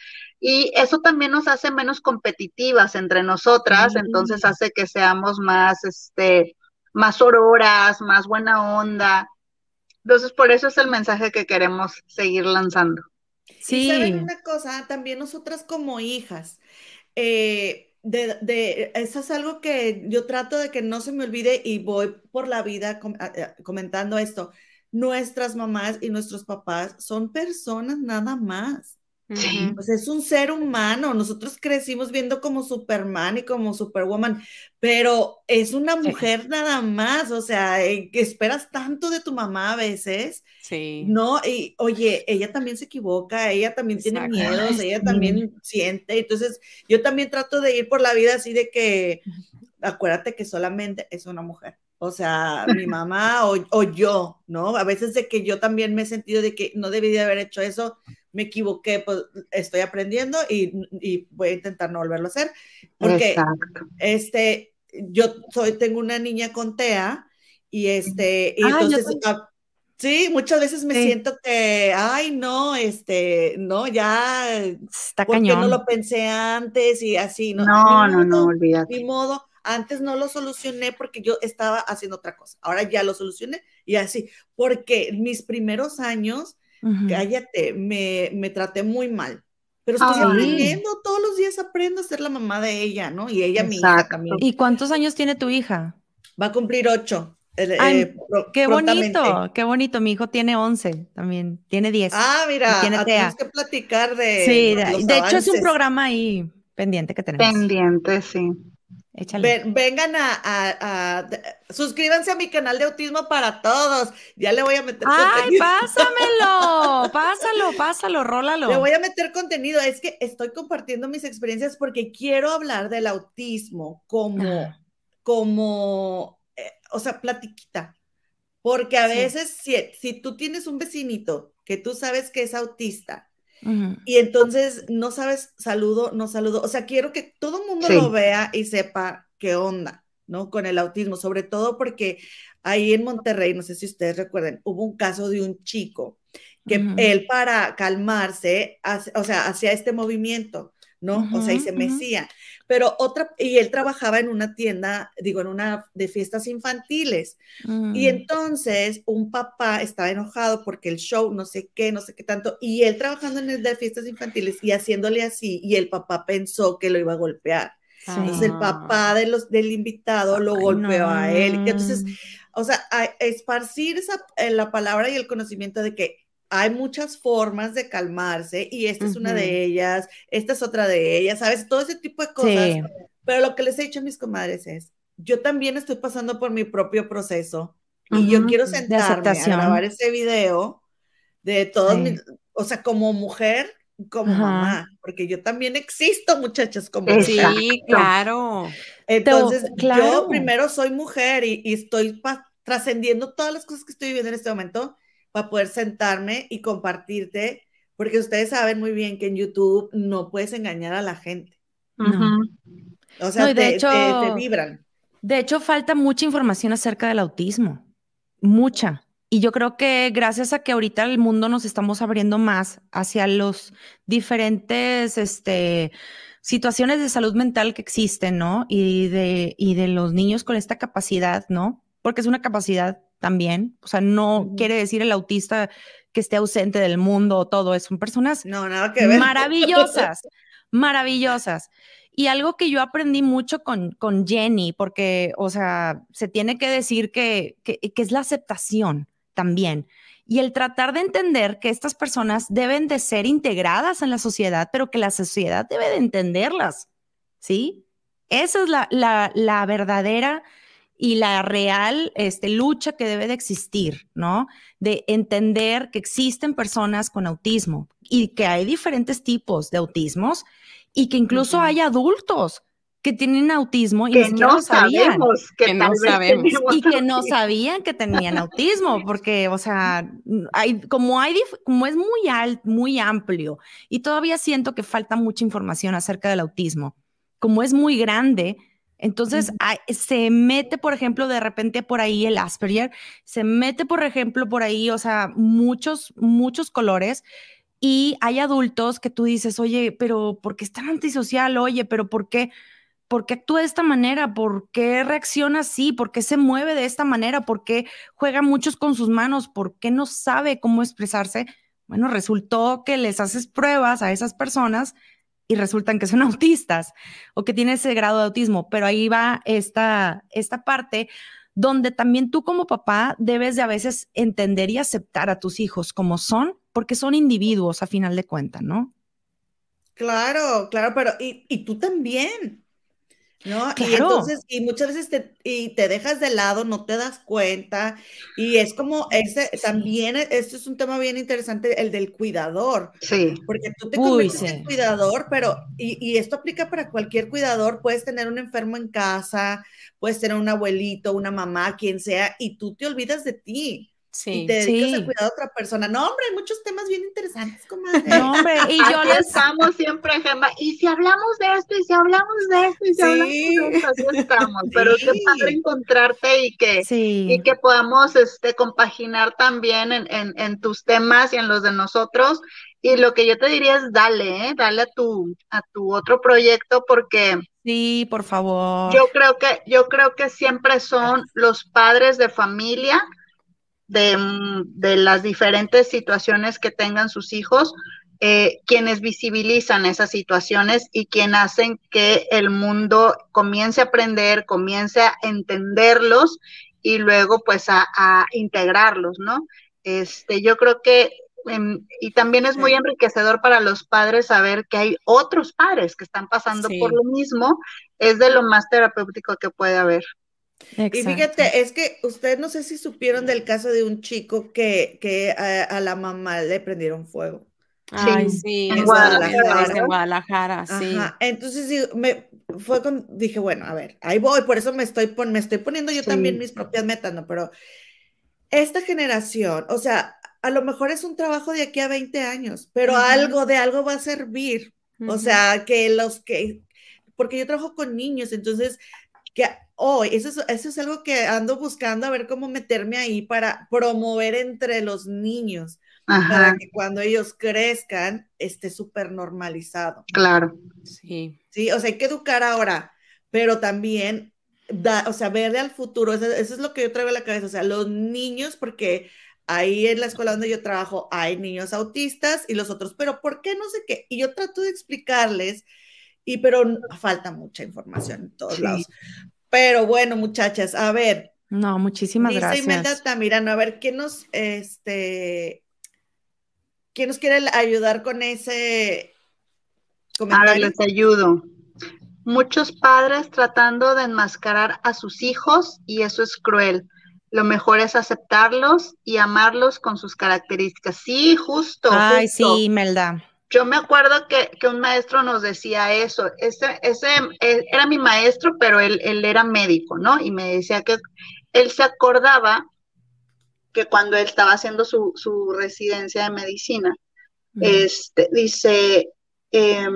Y eso también nos hace menos competitivas entre nosotras, entonces hace que seamos más, este, más auroras, más buena onda. Entonces, por eso es el mensaje que queremos seguir lanzando. Y saben Sí, una cosa, también nosotras como hijas, eh, de, de- eso es algo que yo trato de que no se me olvide y voy por la vida com- comentando esto. Nuestras mamás y nuestros papás son personas nada más. Sí. Pues es un ser humano. Nosotros crecimos viendo como Superman y como Superwoman, pero es una Sí. mujer nada más. O sea, eh, esperas tanto de tu mamá a veces. Sí. No, y oye, ella también se equivoca, ella también tiene Exacto. miedos, Ay, ella sí. también siente. Entonces, yo también trato de ir por la vida así de que, acuérdate que solamente es una mujer. O sea, mi mamá o, o yo, ¿no? A veces de que yo también me he sentido de que no debí de haber hecho eso, me equivoqué, pues estoy aprendiendo y, y voy a intentar no volverlo a hacer. Porque Exacto. este, yo soy, tengo una niña con TEA y este, y Ah, entonces, ah, sí, muchas veces me Sí. siento que, ay, no, este, no, ya, está ¿por qué no cañón. lo pensé antes? Y así, ¿no? No, no, no, olvídate. Ni modo, antes no lo solucioné porque yo estaba haciendo otra cosa, ahora ya lo solucioné y así, porque mis primeros años, Cállate, me, me traté muy mal. Pero estoy Ay. aprendiendo, todos los días aprendo a ser la mamá de ella, ¿no? Y ella, mi hija también. ¿Y cuántos años tiene tu hija? Va a cumplir ocho. eh, Ay, eh, Qué bonito, qué bonito. Mi hijo tiene 11 también, tiene 10. Ah, mira, tiene ah, tenemos que platicar de. sí, de, los de hecho es un programa ahí pendiente que tenemos. Pendiente, sí. Échale. Ven- vengan a, a- suscríbanse a mi canal de autismo para todos. Ya le voy a meter Ay, contenido. pásamelo, pásalo, pásalo, rólalo. Le voy a meter contenido. Es que estoy compartiendo mis experiencias porque quiero hablar del autismo como, como, eh, o sea, platiquita. Porque a Sí. veces, si, si tú tienes un vecinito que tú sabes que es autista Y entonces no sabes saludo, no saludo, o sea, quiero que todo el mundo Sí. lo vea y sepa qué onda, ¿no? Con el autismo, sobre todo porque ahí en Monterrey, no sé si ustedes recuerden, hubo un caso de un chico que Ujú. él para calmarse, hace- o sea, hacía este movimiento, ¿no? O sea, y se mecía. Pero otra, y él trabajaba en una tienda, digo, en una de fiestas infantiles. Y Mm. entonces un papá estaba enojado porque el show, no sé qué, no sé qué tanto, y él trabajando en el de fiestas infantiles y haciéndole así, y el papá pensó que lo iba a golpear. Sí. Entonces el papá de los, del invitado lo Ay, golpeó no. a él. Entonces, o sea, a- esparcir esa, eh, la palabra y el conocimiento de que hay muchas formas de calmarse y esta es una de ellas, esta es otra de ellas, ¿sabes? Todo ese tipo de cosas. Sí. Pero lo que les he dicho a mis comadres es, yo también estoy pasando por mi propio proceso y yo quiero sentarme a grabar ese video de todos Sí. mis, o sea, como mujer, como Ajá. mamá, porque yo también existo, muchachas, como Exacto. Sí, claro. Entonces, claro. yo primero soy mujer y, y estoy trascendiendo todas las cosas que estoy viviendo en este momento para poder sentarme y compartirte, porque ustedes saben muy bien que en YouTube no puedes engañar a la gente. O sea, No, de te, hecho- te- te vibran. De hecho, falta mucha información acerca del autismo. Mucha. Y yo creo que gracias a que ahorita el mundo nos estamos abriendo más hacia los diferentes este, situaciones de salud mental que existen, ¿no? Y de, y de los niños con esta capacidad, ¿no? Porque es una capacidad también. O sea, no quiere decir el autista que esté ausente del mundo o todo. Son personas No, nada que ver. maravillosas, maravillosas. Y algo que yo aprendí mucho con, con Jenny, porque, o sea, se tiene que decir que, que, que es la aceptación también. Y el tratar de entender que estas personas deben de ser integradas en la sociedad, pero que la sociedad debe de entenderlas, ¿sí? Esa es la, la, la verdadera y la real este, lucha que debe de existir, ¿no? De entender que existen personas con autismo y que hay diferentes tipos de autismos y que incluso hay adultos que tienen autismo y ni Que siquiera no lo sabían. sabemos que, Que no sabemos. Y que no sabían que tenían autismo, porque, o sea, hay, como, hay, como es muy, al- muy amplio y todavía siento que falta mucha información acerca del autismo, como es muy grande, entonces se mete, por ejemplo, de repente por ahí el Asperger, se mete, por ejemplo, por ahí, o sea, muchos, muchos colores. Y hay adultos que tú dices, oye, pero ¿por qué es tan antisocial? Oye, pero ¿por qué? ¿Por qué actúa de esta manera? ¿Por qué reacciona así? ¿Por qué se mueve de esta manera? ¿Por qué juega muchos con sus manos? ¿Por qué no sabe cómo expresarse? Bueno, resultó que les haces pruebas a esas personas y resultan que son autistas o que tienen ese grado de autismo, pero ahí va esta, esta parte donde también tú como papá debes de a veces entender y aceptar a tus hijos como son, porque son individuos a final de cuentas, ¿no? Claro, claro, pero y, y tú también, ¿no? Y entonces, y muchas veces te, y te dejas de lado, no te das cuenta, y es como ese, Sí. también, esto es un tema bien interesante, el del cuidador, Sí, porque tú te Uy, conviertes sí. en cuidador, pero, y, y esto aplica para cualquier cuidador, puedes tener un enfermo en casa, puedes tener un abuelito, una mamá, quien sea, y tú te olvidas de ti. Y Sí. te dedicas Sí. a cuidar a otra persona. No, hombre, hay muchos temas bien interesantes, comadre. No, hombre, y yo les... estamos siempre, Gemma. Y si hablamos de esto, y si hablamos de esto, y si Sí. hablamos de esto, aquí estamos. Pero qué padre encontrarte y que, Sí. y que podamos este, compaginar también en, en, en tus temas y en los de nosotros. Y lo que yo te diría es dale, ¿eh? dale a tu, a tu otro proyecto porque Sí, por favor. yo creo que, yo creo que siempre son los padres de familia de, de las diferentes situaciones que tengan sus hijos, eh, quienes visibilizan esas situaciones y quien hacen que el mundo comience a aprender, comience a entenderlos y luego pues a, a integrarlos, ¿no? Este, yo creo que em, y también es muy enriquecedor para los padres saber que hay otros padres que están pasando por lo mismo, es de lo más terapéutico que puede haber. Y fíjate, es que ustedes no sé si supieron del caso de un chico que, que a, la mamá le prendieron fuego. Ay, sí, en Guadalajara, Guadalajara, sí. Entonces me fue con, dije, bueno, a ver, ahí voy, por eso me estoy, me estoy poniendo yo también mis propias metas, ¿no? Pero esta generación, o sea, a lo mejor es un trabajo de aquí a 20 años, pero algo de algo va a servir. O sea, que los que, porque yo trabajo con niños, entonces, que hoy, eso es, eso es algo que ando buscando a ver cómo meterme ahí para promover entre los niños, para que cuando ellos crezcan esté súper normalizado. Claro. Sí. Sí, o sea, hay que educar ahora, pero también o sea, verle al futuro, eso, es lo que yo traigo a la cabeza, o sea, los niños, porque ahí en la escuela donde yo trabajo hay niños autistas y los otros, pero ¿por qué no sé qué? Y yo trato de explicarles, y pero falta mucha información en todos lados. Pero bueno, muchachas, a ver. No, muchísimas Lisa gracias. Y a ver, ¿quién nos, este, quién nos quiere ayudar con ese comentario? A ver, les ayudo muchos padres tratando de enmascarar a sus hijos y eso es cruel. Lo mejor es aceptarlos y amarlos con sus características. Sí, justo. Ay, sí, Melda. Yo me acuerdo que, un maestro nos decía eso. Ese, ese era mi maestro, pero él, él era médico, ¿no? Y me decía que él se acordaba que cuando él estaba haciendo su, su residencia de medicina, este, dice, eh,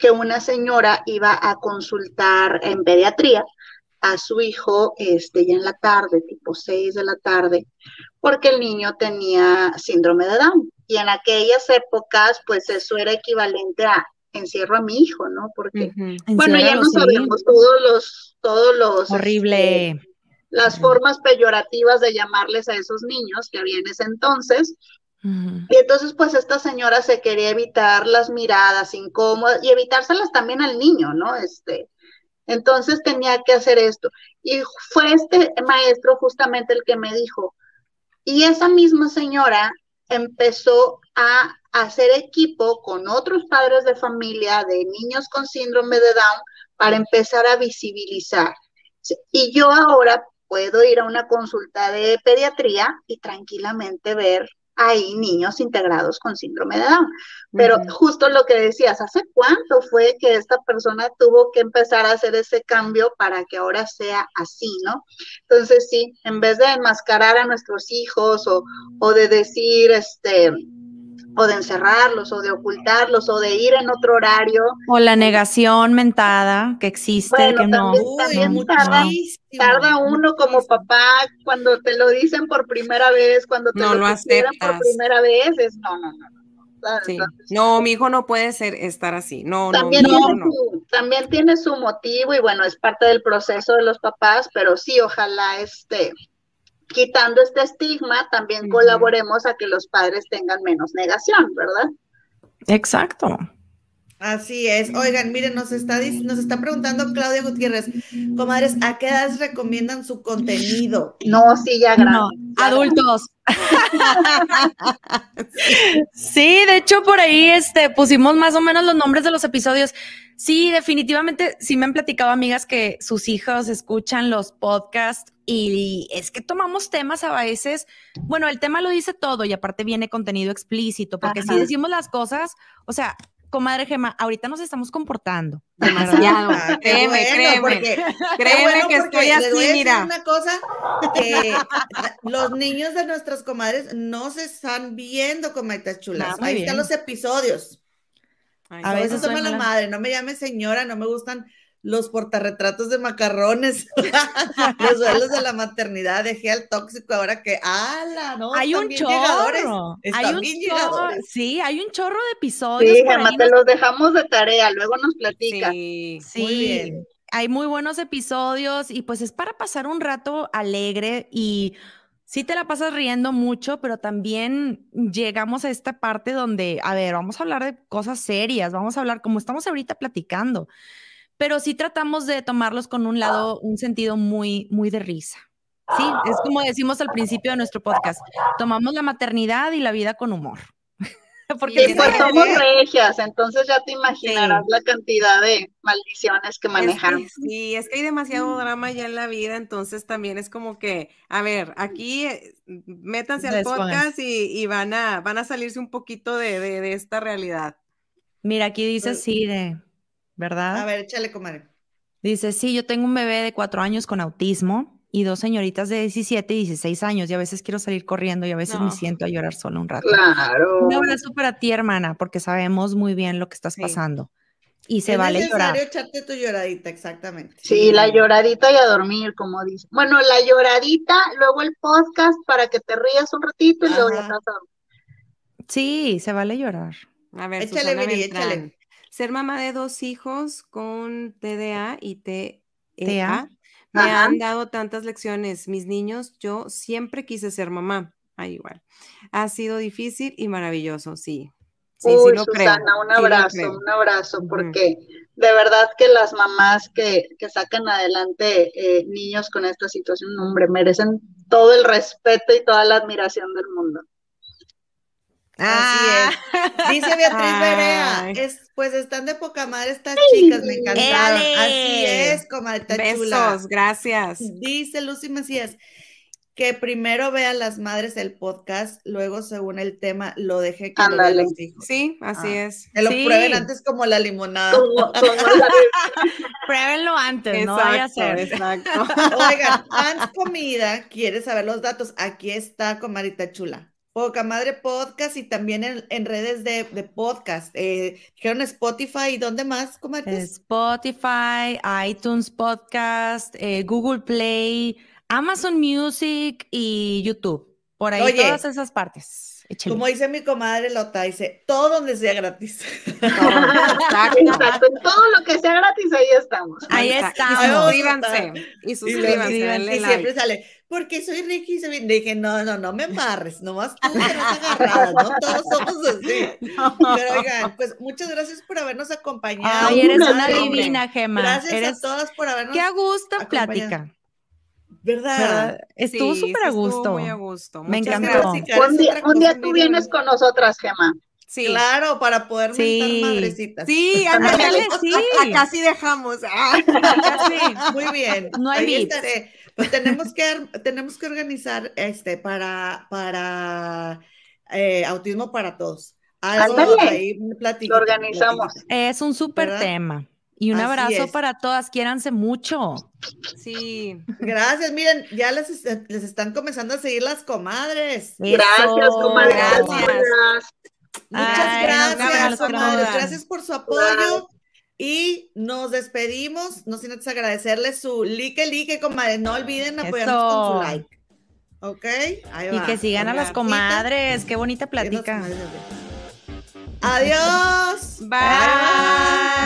que una señora iba a consultar en pediatría a su hijo este, ya en la tarde, tipo 6 de la tarde, porque el niño tenía síndrome de Down. Y en aquellas épocas, pues eso era equivalente a encierro a mi hijo, ¿no? Porque, bueno, ya no sabemos todos los, todos los... Horrible. Este, las formas peyorativas de llamarles a esos niños que había en ese entonces, y entonces, pues esta señora se quería evitar las miradas incómodas y evitárselas también al niño, ¿no? Este, entonces tenía que hacer esto. Y fue este maestro justamente el que me dijo, y esa misma señora empezó a hacer equipo con otros padres de familia de niños con síndrome de Down para empezar a visibilizar. Y yo ahora puedo ir a una consulta de pediatría y tranquilamente ver hay niños integrados con síndrome de Down. Pero justo lo que decías, ¿hace cuánto fue que esta persona tuvo que empezar a hacer ese cambio para que ahora sea así, ¿no? Entonces sí, en vez de enmascarar a nuestros hijos o, o de decir, este, o de encerrarlos, o de ocultarlos, o de ir en otro horario. O la negación mentada que existe, que no. También tarda, uno como papá cuando te lo dicen por primera vez, cuando te lo, lo por primera vez, es no, no, no. no, mi hijo no puede ser estar así. No, también no, tiene Su, también tiene su motivo y bueno, es parte del proceso de los papás, pero sí, ojalá este quitando este estigma, también colaboremos a que los padres tengan menos negación, ¿verdad? Exacto. Así es. Oigan, miren, nos está, nos está preguntando Claudia Gutiérrez, comadres, ¿a qué edad recomiendan su contenido? No, sí, ya grande. adultos. sí, de hecho, por ahí este, pusimos más o menos los nombres de los episodios. Sí, definitivamente, sí me han platicado amigas que sus hijos escuchan los podcasts y es que tomamos temas a veces, bueno, el tema lo dice todo y aparte viene contenido explícito, porque si decimos las cosas, o sea, comadre Gema, ahorita nos estamos comportando. Demasiado. créeme, créeme. créeme que estoy así, mira. Una cosa que los niños de nuestras comadres no se están viendo, comadres chulas. Ah, Ahí están los episodios. a veces toma la madre, no me llame señora, no me gustan los portarretratos de macarrones, los duelos de la maternidad, dejé al tóxico ahora que, ala, no, hay un chorro, hay un chorro, sí, hay un chorro de episodios. Sí, Gemma, te los dejamos de tarea, luego nos platica. Sí, sí, hay muy buenos episodios y pues es para pasar un rato alegre y sí te la pasas riendo mucho, pero también llegamos a esta parte donde, a ver, vamos a hablar de cosas serias, vamos a hablar como estamos ahorita platicando pero sí tratamos de tomarlos con un lado, un sentido muy, muy de risa. sí, es como decimos al principio de nuestro podcast, tomamos la maternidad y la vida con humor. Porque sí, pues somos regias, entonces ya te imaginarás la cantidad de maldiciones que manejamos. sí, es que hay demasiado drama ya en la vida, entonces también es como que, a ver, aquí eh, métanse al podcast y, van, a, van a salirse un poquito de, esta realidad. Mira, aquí dice Sire, ¿verdad? A ver, échale, comadre. Dice, sí, yo tengo un bebé de cuatro años con autismo y dos señoritas de 17 y 16 años y a veces quiero salir corriendo y a veces me siento a llorar sola un rato. Claro. Un abrazo para ti, hermana, porque sabemos muy bien lo que estás Sí. pasando. Y se es vale llorar. necesario echarte tu lloradita, exactamente. Sí, la lloradita y a dormir, como dice. Bueno, la lloradita, luego el podcast para que te rías un ratito y luego ya Ajá. te vas a dormir. Sí, se vale llorar. A ver, Échale, Viri, échale. Ser mamá de dos hijos con TDA y TEA TEA. me Ajá. han dado tantas lecciones. Mis niños, yo siempre quise ser mamá. Ah, igual. Ha sido difícil y maravilloso, sí. Sí, sí Uy, creo. Susana, un sí lo abrazo, creo. un abrazo, porque de verdad que las mamás que, que sacan adelante eh, niños con esta situación, hombre, merecen todo el respeto y toda la admiración del mundo. Así es. Dice Beatriz Berea, es, pues están de poca madre estas chicas, me encantaron. ¡Éale! Así es, comadre chula. Besos, gracias. Dice Lucy Macías que primero vean las madres el podcast, luego según el tema lo deje que lo Ándale. los hijos. Sí, así Ah. es. Que lo Sí. prueben antes como la limonada. Como- como la- Pruébenlo antes, no vaya a ser. exacto. Oigan, Hans Comida quiere saber los datos. Aquí está, comadita chula. Poca Madre Podcast y también en, en redes de, de podcast. Eh, dijeron Spotify y dónde más, comadres? Spotify, iTunes Podcast, eh, Google Play, Amazon Music y YouTube. Por ahí Oye, todas esas partes. Échale. Como dice mi comadre Lota, dice, todo donde sea gratis. Exacto. Exacto, en todo lo que sea gratis, ahí estamos. Ahí estamos. Y suscríbanse. Y Y, suscríbanse. denle y like. siempre sale, porque soy Ricky. y soy bien". Dije, no, no, no me embarres, nomás tú que no te agarradas, no todos somos así. Pero oigan, pues muchas gracias por habernos acompañado. Ay, eres una divina, Gema. Gracias Eres... a todas por habernos. Qué a gusto acompañado. plática. ¿Verdad? ¿verdad? Estuvo súper sí a estuvo gusto. Muy a gusto. Me Muchas encantó. gracias. Un día, un día tú vienes con nosotras, Gema. Sí. Claro, para poder Sí. mentar madrecitas. Sí, Ándale, sí. Acá sí dejamos. Ah. Sí. Muy bien. No hay ahí estaré. Pues tenemos que, ar- tenemos que organizar este para, para eh, autismo para todos. Algo Ándale. ahí, platiquito, Lo organizamos. Es un súper tema. Y un Así abrazo es. para todas. Quiéranse mucho. Sí. Gracias, miren, ya les, est- les están comenzando a seguir las comadres. Gracias, Eso. comadre. Gracias. Gracias. Muchas Ay, gracias, comadres. Gracias por su apoyo. Y nos despedimos, no sin antes agradecerles su like, like, comadre. No olviden apoyarnos con su like. ¿Ok? Ahí Y va. que sigan a las la comadres. Qué bonita plática. comadres. Adiós. Bye.